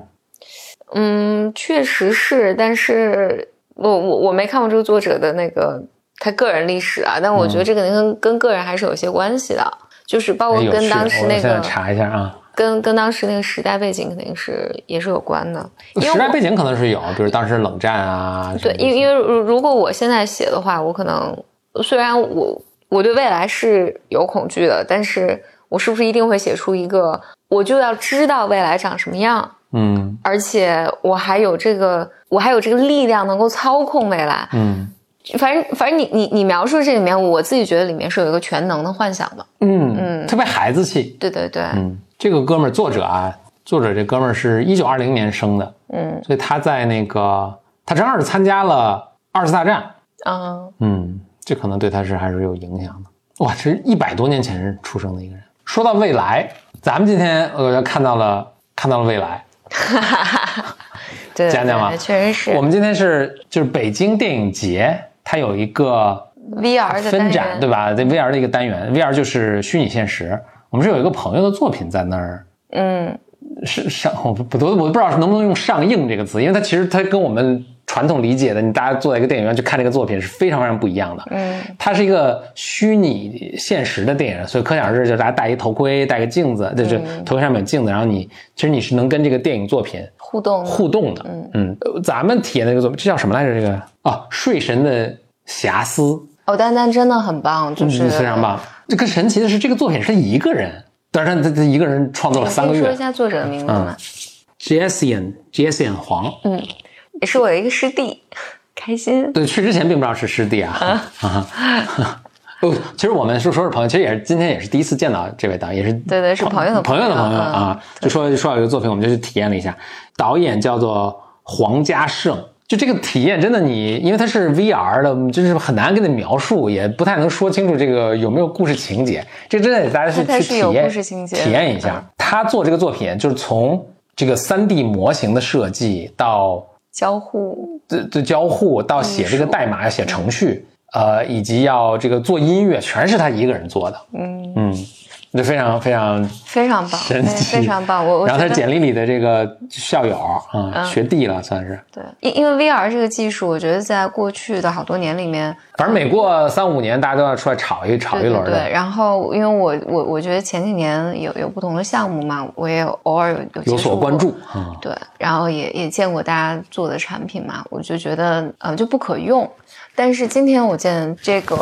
S2: 嗯，确实是，但是我我我没看过这个作者的那个他个人历史啊，但我觉得这个跟跟个人还是有些关系的，就是包括跟当时那个
S1: 查一下啊，
S2: 跟跟当时那个时代背景肯定是也是有关的。
S1: 时代背景可能是有，比如当时冷战啊。
S2: 对，因因为如如果我现在写的话，我可能虽然我我对未来是有恐惧的，但是我是不是一定会写出一个我就要知道未来长什么样？
S1: 嗯，
S2: 而且我还有这个，我还有这个力量能够操控未来。
S1: 嗯，
S2: 反正反正你你你描述这里面，我自己觉得里面是有一个全能的幻想的。
S1: 嗯嗯，特别孩子气。
S2: 对对对。
S1: 嗯，这个哥们儿作者啊，作者这哥们儿是一九二零年生的。
S2: 嗯，
S1: 所以他在那个他正好是参加了二次大战。
S2: 啊
S1: 嗯，这可能对他是还是有影响的。哇，这是一百多年前出生的一个人。说到未来，咱们今天呃看到了看到了未来。
S2: 哈哈哈！对，
S1: 讲讲吧，
S2: 确实是。
S1: 我们今天是就是北京电影节，它有一个
S2: VR 的
S1: 分展，对吧？这 VR 的一个单元，VR 就是虚拟现实。我们是有一个朋友的作品在那儿，
S2: 嗯，
S1: 是上我不我我不知道能不能用上映这个词，因为它其实它跟我们。传统理解的，你大家坐在一个电影院去看这个作品是非常非常不一样的。
S2: 嗯，
S1: 它是一个虚拟现实的电影，所以可想而知，就是大家戴一头盔，戴个镜子，就是头盔上面有镜子，然后你其实你是能跟这个电影作品
S2: 互动
S1: 互动的。嗯嗯，咱们体验那个作品，这叫什么来着？这个啊，睡神的瑕疵。
S2: 哦，丹丹真的很棒，就是
S1: 非常棒。这更神奇的是，这个作品是一个人，但是他他一个人创作了三个月。
S2: 说一下作者的名字吗
S1: ？Jason Jason 黄。
S2: 嗯。也是我的一个师弟，开心。
S1: 对，去之前并不知道是师弟啊。啊，[LAUGHS] 哦，其实我们是说是朋友，其实也是今天也是第一次见到这位导演，也是
S2: 对对，是朋友的
S1: 朋友的朋友啊。就说说到一个作品，我们就去体验了一下。导演叫做黄家胜，就这个体验真的，你因为它是 VR 的，就是很难跟你描述，也不太能说清楚这个有没有故事情节。这真的得大家去去体验体验一下。他做这个作品，就是从这个 3D 模型的设计到。
S2: 交互，
S1: 对对，交互到写这个代码要写程序，呃，以及要这个做音乐，全是他一个人做的。嗯嗯。就非常非常
S2: 非常棒，非常棒。我
S1: 然后他简历里的这个校友啊，学弟了算是。
S2: 对，因因为 VR 这个技术，我觉得在过去的好多年里面，
S1: 反正每过三五年，大家都要出来炒一炒一轮。
S2: 对，然后因为我我我觉得前几年有有不同的项目嘛，我也偶尔有
S1: 有所关注。
S2: 嗯对，然后也也见过大家做的产品嘛，我就觉得呃就不可用。但是今天我见这个，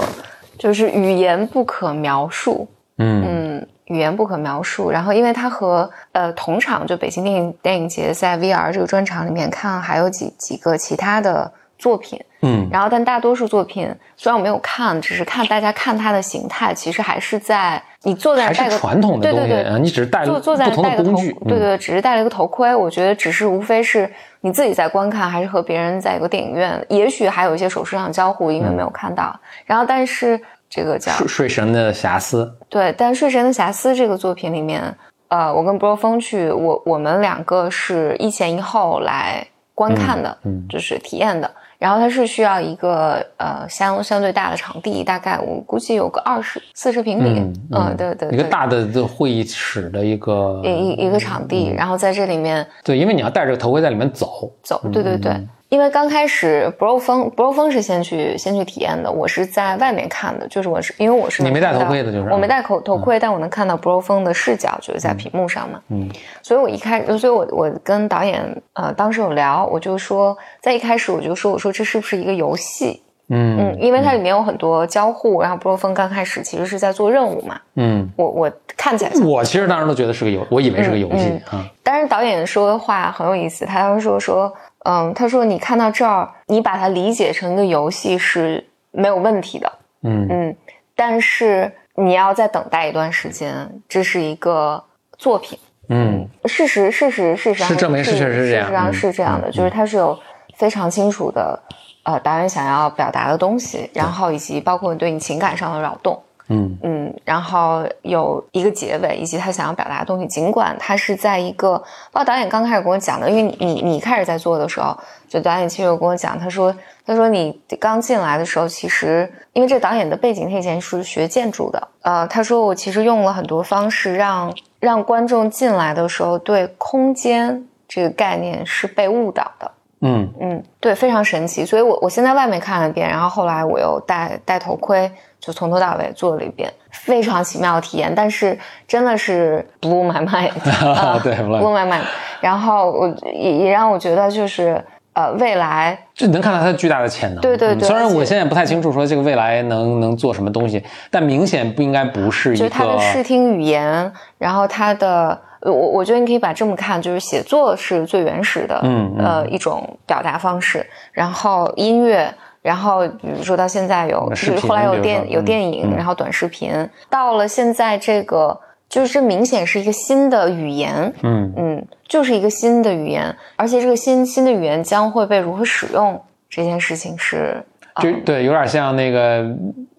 S2: 就是语言不可描述。嗯语言不可描述。然后，因为它和呃同场就北京电影电影节在 VR 这个专场里面看，还有几几个其他的作品。
S1: 嗯，
S2: 然后但大多数作品虽然我没有看，只是看大家看它的形态，其实还是在你坐在
S1: 戴个传统的
S2: 对对对，
S1: 你只是戴
S2: 坐坐在戴个头对对，只是戴了一个头盔。我觉得只是无非是你自己在观看，还是和别人在一个电影院，也许还有一些手势上的交互，因为没有看到。然后但是。这个叫
S1: 睡睡神的瑕疵，
S2: 对，但睡神的瑕疵这个作品里面，呃，我跟波峰去，我我们两个是一前一后来观看的，嗯，就是体验的。然后它是需要一个呃相相对大的场地，大概我估计有个二十四十平米，嗯，对对，
S1: 一个大的的会议室的一个
S2: 一一个场地，然后在这里面，
S1: 对，因为你要戴着头盔在里面走
S2: 走，对对对。因为刚开始，Bro 峰，Bro 峰是先去先去体验的，我是在外面看的，就是我是因为我是
S1: 你没戴头盔的，就是
S2: 我没戴口头盔，但我能看到 Bro 峰的视角，就是在屏幕上嘛。嗯，所以我一开，所以我我跟导演呃当时有聊，我就说在一开始我就说我说这是不是一个游戏？嗯嗯，因为它里面有很多交互，然后 Bro 峰刚开始其实是在做任务嘛。嗯，我我看起来
S1: 我其实当时都觉得是个游，我以为是个游戏啊。
S2: 但是导演说的话很有意思，他当时说说。嗯，他说你看到这儿，你把它理解成一个游戏是没有问题的。嗯嗯，但是你要再等待一段时间，这是一个作品。嗯，事实事实事实上
S1: 是证明是确实是这样，
S2: 事实上是这样的，就是它是有非常清楚的呃导演想要表达的东西，然后以及包括对你情感上的扰动。嗯嗯，然后有一个结尾，以及他想要表达的东西。尽管他是在一个，包括导演刚开始跟我讲的，因为你你你开始在做的时候，就导演其实有跟我讲，他说他说你刚进来的时候，其实因为这导演的背景，他以前是学建筑的，呃，他说我其实用了很多方式让让观众进来的时候对空间这个概念是被误导的。
S1: 嗯
S2: 嗯，对，非常神奇。所以我我先在外面看了一遍，然后后来我又戴戴头盔，就从头到尾做了一遍，非常奇妙的体验。但是真的是 blew my mind，[LAUGHS] 啊
S1: 对
S2: ，blew my mind。然后我也也让我觉得就是呃，未来
S1: 就能看到它巨大的潜能。
S2: 对对对
S1: 嗯虽然我现在不太清楚说这个未来能能做什么东西，但明显不应该不是一个
S2: 就是它的视听语言，然后它的，呃我我觉得你可以把这么看，就是写作是最原始的，
S1: 嗯嗯
S2: 呃，一种表达方式，然后音乐。然后，比如说到现在有，就是后来有电有
S1: 嗯
S2: 电影，
S1: 嗯
S2: 然后短视频，到了现在这个，就是这明显是一个新的语言，
S1: 嗯
S2: 嗯，就是一个新的语言，而且这个新新的语言将会被如何使用，这件事情是，
S1: 就对，有点像那个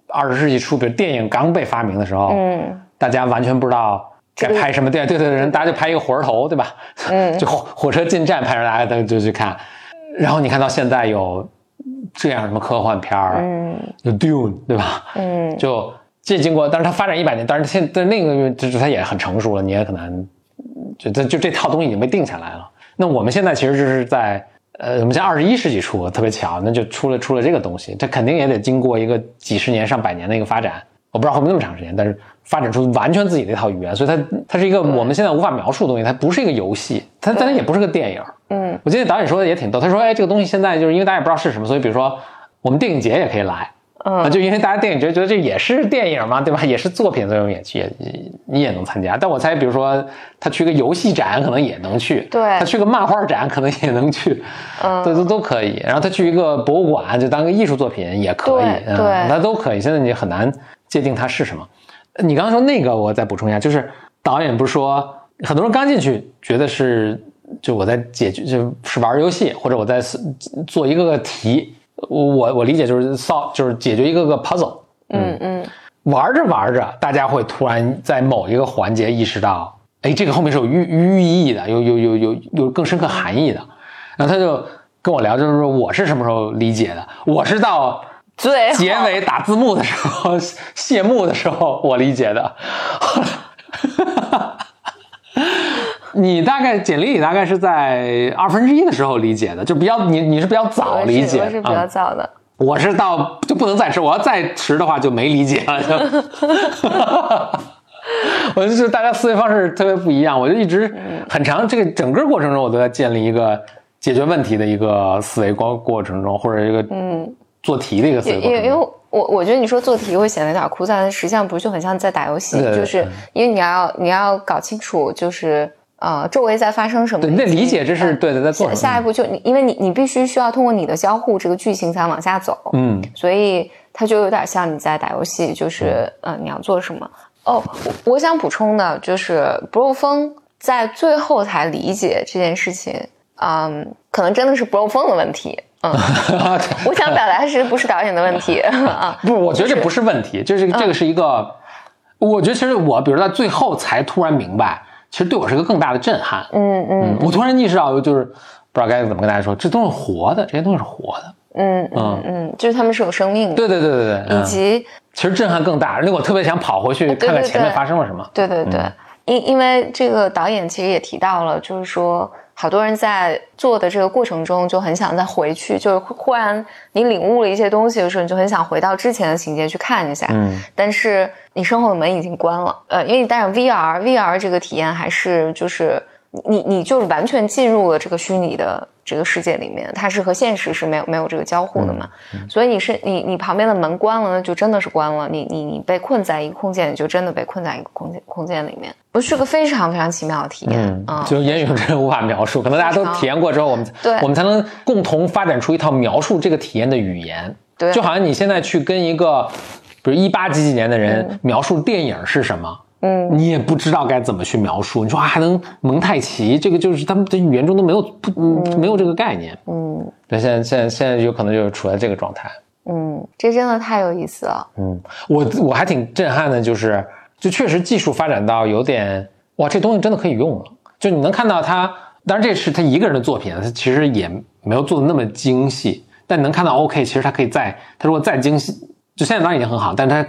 S1: 二十世纪初，比如电影刚被发明的时候，
S2: 嗯
S1: 大家完全不知道该拍什么电影，对对对，人大家就拍一个火车头，对吧？
S2: 嗯 [LAUGHS]
S1: 就火火车进站拍着，大家都就去看。然后你看到现在有这样什么科幻片儿，
S2: 嗯
S1: 有 Dune，对吧？
S2: 嗯
S1: 就这经过，但是它发展一百年，但是现但是那个就是它也很成熟了，你也可能，就这就这套东西已经被定下来了。那我们现在其实就是在呃，我们现在二十一世纪初，特别巧，那就出了出了这个东西，它肯定也得经过一个几十年、上百年的一个发展。我不知道会不会那么长时间，但是发展出完全自己的一套语言，所以它它是一个我们现在无法描述的东西，它不是一个游戏，它但它也不是个电影。
S2: 嗯
S1: 我记得导演说的也挺逗，他说：“哎，这个东西现在就是因为大家也不知道是什么，所以比如说我们电影节也可以来，啊，
S2: 嗯
S1: 就因为大家电影节觉得这也是电影嘛，对吧？也是作品，所以也去，也你也能参加。但我猜，比如说他去个游戏展，可能也能去；
S2: 对
S1: 他去个漫画展，可能也能去，
S2: 嗯
S1: 都都都可以。然后他去一个博物馆，就当个艺术作品也可以，嗯
S2: 对对
S1: 他都可以。现在你很难界定它是什么。你刚刚说那个，我再补充一下，就是导演不是说很多人刚进去觉得是就我在解决就是玩游戏，或者我在做一个个题，我我理解就是 solve 就是解决一个个 puzzle。
S2: 嗯嗯
S1: 玩着玩着，大家会突然在某一个环节意识到，哎，这个后面是有寓寓意的，有有有有有更深刻含义的。然后他就跟我聊，就是说我是什么时候理解的？我是到
S2: 最
S1: 结尾打字幕的时候，谢幕的时候我理解的。[LAUGHS] 你大概简历里大概是在二分之一的时候理解的，就比较你你是比较早理解
S2: 是我是比较
S1: 啊
S2: 早的，
S1: 我是到就不能再迟，我要再迟的话就没理解了。就 [LAUGHS] 我就是大家思维方式特别不一样，我就一直很长这个整个过程中，我都在建立一个解决问题的一个思维过过程中，或者一个
S2: 嗯，
S1: 做题的一个思维
S2: 因为因为。我我觉得你说做题会显得有点枯燥，但实际上不是就很像在打游戏，
S1: 对对
S2: 就是因为你要你要搞清楚就是呃周围在发生什么，
S1: 对，你得理解这是
S2: 嗯
S1: 对的，在做什么。
S2: 下下一步就你因为你你必须需要通过你的交互这个剧情才往下走，
S1: 嗯，
S2: 所以它就有点像你在打游戏，就是呃你要做什么。哦，我我想补充的就是不漏风在最后才理解这件事情，嗯，可能真的是不漏风的问题。嗯，[LAUGHS] 我想表达的是不是导演的问题 [LAUGHS] 啊？
S1: 不，我觉得这不是问题，就是这个是一个，我觉得其实我比如在最后才突然明白，其实对我是个更大的震撼。
S2: 嗯嗯。
S1: 嗯，我突然意识到，就是不知道该怎么跟大家说，这都是活的，这些东西是活的。
S2: 嗯嗯。嗯，就是他们是有生命的，
S1: 对对对对对，嗯。
S2: 以及
S1: 其实震撼更大，那我特别想跑回去看看前面发生了什么。
S2: 对对对，因因为这个导演其实也提到了，就是说好多人在做的这个过程中就很想再回去，就是忽然你领悟了一些东西的时候，你就很想回到之前的情节去看一下。
S1: 嗯，
S2: 但是你身后的门已经关了，呃，因为你戴上 VR，VR 这个体验还是就是你你就是完全进入了这个虚拟的这个世界里面，它是和现实是没有没有这个交互的嘛，所以你是你你旁边的门关了，那就真的是关了，你你你被困在一个空间，你就真的被困在一个空间空间里面，不是个非常非常奇妙的体验
S1: 嗯
S2: 啊、
S1: 就言语中真的无法描述，可能大家都体验过之后，我们
S2: 对。
S1: 我们才能共同发展出一套描述这个体验的语言。
S2: 对。
S1: 就好像你现在去跟一个，比如一八几几年的人描述电影是什么，
S2: 嗯，
S1: 你也不知道该怎么去描述。你说啊还能蒙太奇，这个就是他们的语言中都没有不、嗯、没有这个概念。
S2: 嗯
S1: 那，现在现在现在有可能就是处在这个状态。
S2: 嗯，这真的太有意思了，
S1: 嗯，我我还挺震撼的，就是就确实技术发展到有点哇，这东西真的可以用了。就你能看到他，当然这是他一个人的作品，他其实也没有做的那么精细，但你能看到 OK，其实他可以再他如果再精细，就现在当然已经很好，但他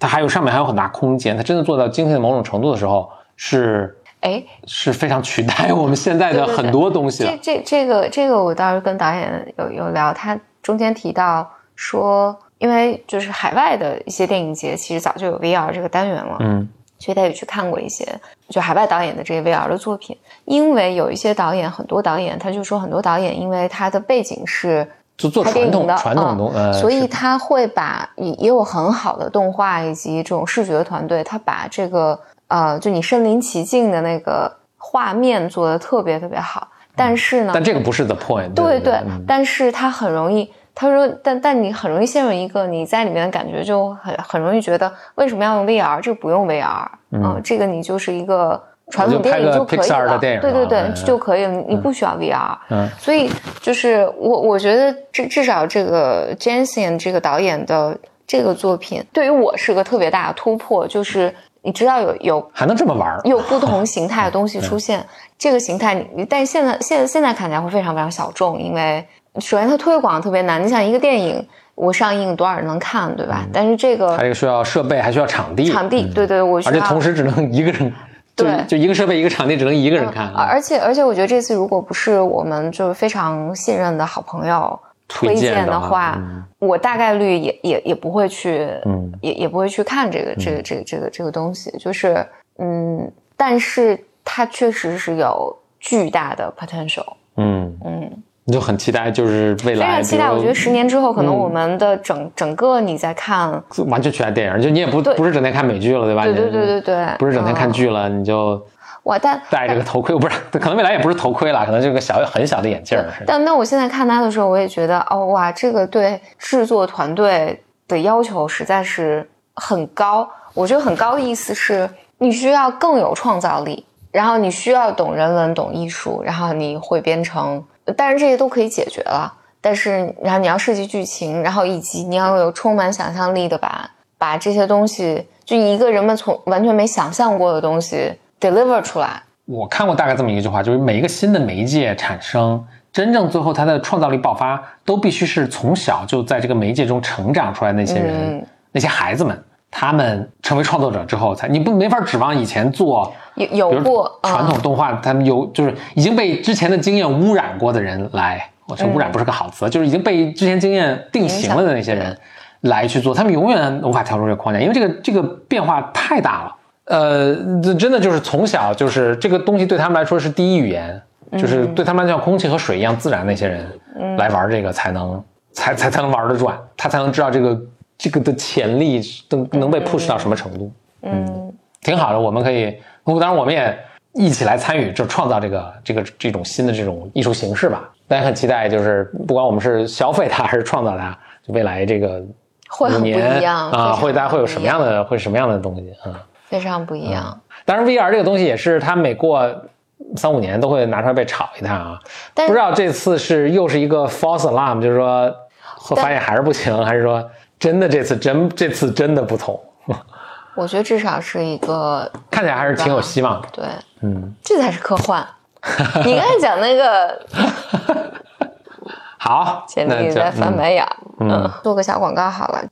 S1: 他还有上面还有很大空间，它真的做到精细的某种程度的时候是
S2: 哎，
S1: 是非常取代我们现在的很多东西了
S2: 这。这这个这个，我倒是跟导演有有聊，他中间提到说，因为就是海外的一些电影节，其实早就有 VR 这个单元了，
S1: 嗯
S2: 所以他也去看过一些就海外导演的这些 VR 的作品。因为有一些导演，很多导演，他就说很多导演，因为他的背景是
S1: 就做
S2: 传统的
S1: 传统东
S2: 所以他会把也也有很好的动画以及这种视觉团队，他把这个呃，就你身临其境的那个画面做的特别特别好。但是呢，
S1: 但这个不是 the point
S2: 对
S1: 对嗯
S2: 但是它很容易，他说，但但你很容易陷入一个你在里面的感觉，就很很容易觉得为什么要用 VR？这个不用 VR，嗯、这个你就是一个传统电影
S1: 就
S2: 就可以了，
S1: 的电影
S2: 对对对，
S1: 嗯
S2: 就可以了，你不需要 VR。
S1: 嗯
S2: 所以就是我我觉得至至少这个 Jensen 这个导演的这个作品，对于我是个特别大的突破，就是你知道有有
S1: 还能这么玩儿，
S2: 有不同 [LAUGHS] 形态的东西出现。这个形态你，但现在现在现在看起来会非常非常小众，因为首先它推广特别难。你想一个电影，我上映多少人能看，对吧？但是这个
S1: 它这个需要设备，还需要场地，
S2: 场地，对对，我需
S1: 而且同时只能一个人，就
S2: 对。
S1: 就一个设备一个场地只能一个人看，
S2: 啊。而且而且，我觉得这次如果不是我们就是非常信任的好朋友
S1: 推荐
S2: 荐
S1: 的话
S2: 话，
S1: 嗯。
S2: 我大概率也也也不会去，
S1: 嗯。
S2: 也也不会去看这个这个这个这个这个东西。就是嗯，但是它确实是有巨大的 potential，
S1: 嗯，
S2: 嗯，
S1: 你就很期待，就是未来
S2: 非常期待。我觉得十年之后，可能
S1: 嗯
S2: 我们的整整个你在看，
S1: 完全取代电影，就你也不不是整天看美剧了，对吧？
S2: 对对对对对，
S1: 不是整天看
S2: 嗯
S1: 剧了，你就
S2: 哇，戴
S1: 戴着个头盔，不是，[LAUGHS] 可能未来也不是头盔了，可能就是个小很小的眼镜儿。
S2: 但那我现在看他的时候，我也觉得哦哇，这个对制作团队的要求实在是很高。我觉得很高的意思是，你需要更有创造力，然后你需要懂人文、懂艺术，然后你会编程，但是这些都可以解决了。但是，然后你要设计剧情，然后以及你要有充满想象力的把把这些东西，就一个人们从完全没想象过的东西 deliver 出来。
S1: 我看过大概这么一句话，就是每一个新的媒介产生，真正最后它的创造力爆发，都必须是从小就在这个媒介中成长出来那些人，
S2: 嗯
S1: 那些孩子们，他们成为创作者之后才，你不没法指望以前做。
S2: 有有过
S1: 传统动画，他们有就是已经被之前的经验污染过的人来，我说污染不是个好词，就是已经被之前经验定型了的那些人来去做，他们永远无法跳出这个框架，因为这个这个变化太大了。呃，这真的就是从小就是这个东西对他们来说是第一语言，就是对他们像空气和水一样自然，那些人来玩这个才能才才才能玩得转，他才能知道这个这个的潜力能能被 push 到什么程度。
S2: 嗯
S1: 挺好的，我们可以，当然我们也一起来参与，就创造这个这个这种新的这种艺术形式吧。大家很期待，就是不管我们是消费它还是创造它，就未来这个五
S2: 会很不
S1: 年
S2: 一样
S1: 啊，会大家会有什么样的会什么样的东西啊？
S2: 非常不一样。
S1: 当然，VR 这个东西也是它每过三五年都会拿出来被炒一趟啊。
S2: 但
S1: 不知道这次是又是一个 false alarm，就是说会发现还是不行，还是说真的这次真这次真的不同？
S2: 我觉得至少是一个 [LAUGHS]
S1: 看起来还是挺有希望的。
S2: 对，
S1: 嗯，
S2: 这才是科幻。[LAUGHS] 你刚才讲那个 [LAUGHS]
S1: 好，
S2: 简历在翻
S1: 嗯
S2: 白眼嗯，做个小广告好了。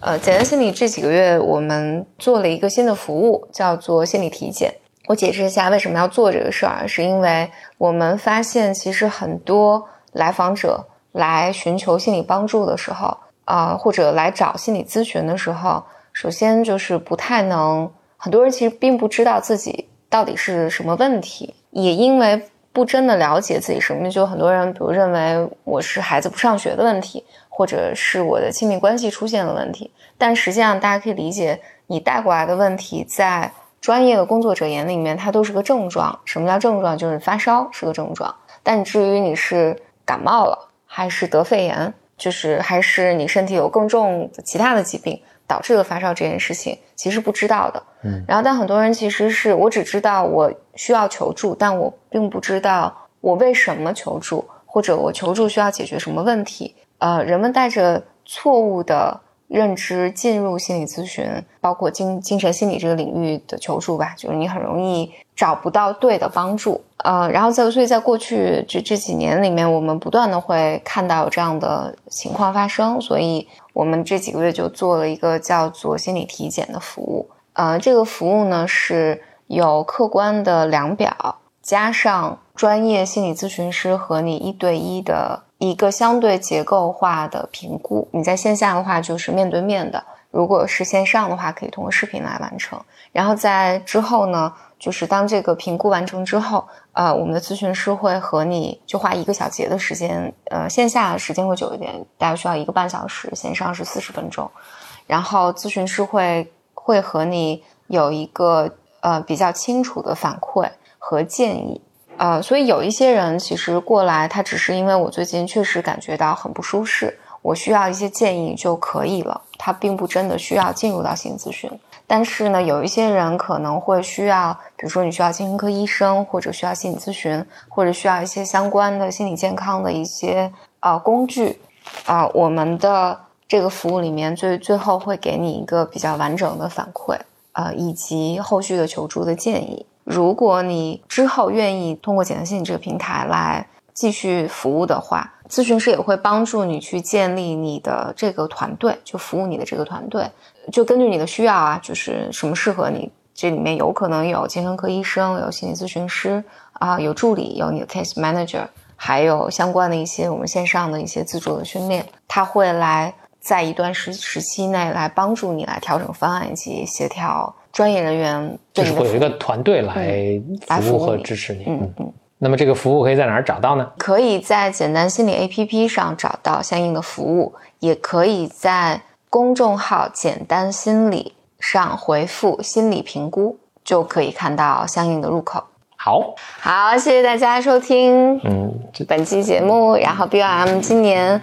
S2: 呃，简单心理这几个月我们做了一个新的服务，叫做心理体检。我解释一下为什么要做这个事儿，是因为我们发现其实很多来访者来寻求心理帮助的时候，啊、或者来找心理咨询的时候，首先就是不太能，很多人其实并不知道自己到底是什么问题，也因为不真的了解自己什么，就很多人比如认为我是孩子不上学的问题，或者是我的亲密关系出现了问题，但实际上大家可以理解，你带过来的问题在专业的工作者眼里面，它都是个症状。什么叫症状？就是发烧是个症状，但至于你是感冒了，还是得肺炎，就是还是你身体有更重的其他的疾病导致了发烧这件事情，其实不知道的。
S1: 嗯，
S2: 然后但很多人其实是我只知道我需要求助，但我并不知道我为什么求助，或者我求助需要解决什么问题。呃，人们带着错误的认知进入心理咨询，包括精精神心理这个领域的求助吧，就是你很容易找不到对的帮助。呃，然后在所以在过去这这几年里面，我们不断的会看到有这样的情况发生，所以我们这几个月就做了一个叫做心理体检的服务。呃，这个服务呢是有客观的量表，加上专业心理咨询师和你一对一的一个相对结构化的评估。你在线下的话就是面对面的，如果是线上的话，可以通过视频来完成。然后在之后呢，就是当这个评估完成之后，呃，我们的咨询师会和你就花一个小节的时间，呃，线下时间会久一点，大概需要一个半小时，线上是四十分钟。然后咨询师会会和你有一个呃比较清楚的反馈和建议，呃，所以有一些人其实过来，他只是因为我最近确实感觉到很不舒适，我需要一些建议就可以了，他并不真的需要进入到心理咨询。但是呢，有一些人可能会需要，比如说你需要精神科医生，或者需要心理咨询，或者需要一些相关的心理健康的一些呃工具，啊，我们的。这个服务里面最最后会给你一个比较完整的反馈，呃，以及后续的求助的建议。如果你之后愿意通过简单心理这个平台来继续服务的话，咨询师也会帮助你去建立你的这个团队，就服务你的这个团队，就根据你的需要啊，就是什么适合你。这里面有可能有精神科医生，有心理咨询师啊，有助理，有你的 case manager，还有相关的一些我们线上的一些自助的训练，他会来。在一段时时期内来帮助你来调整方案以及协调专业人员，
S1: 就是会有一个团队来服务和支持你。嗯嗯。那么这个服务可以在哪儿找到呢？
S2: 可以在简单心理 APP 上找到相应的服务，也可以在公众号“简单心理”上回复“心理评估”，就可以看到相应的入口。
S1: 好，
S2: 好，谢谢大家收听嗯本期节目。然后 BOM 今年。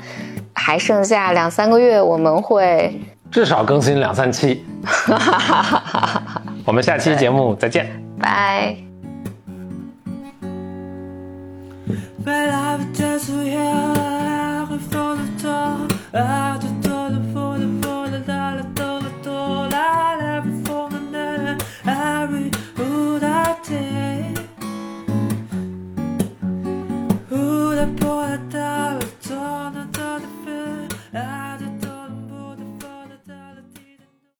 S2: 还剩下两三个月，我们会
S1: 至少更新两三期。我们下期节目再见，
S2: 拜。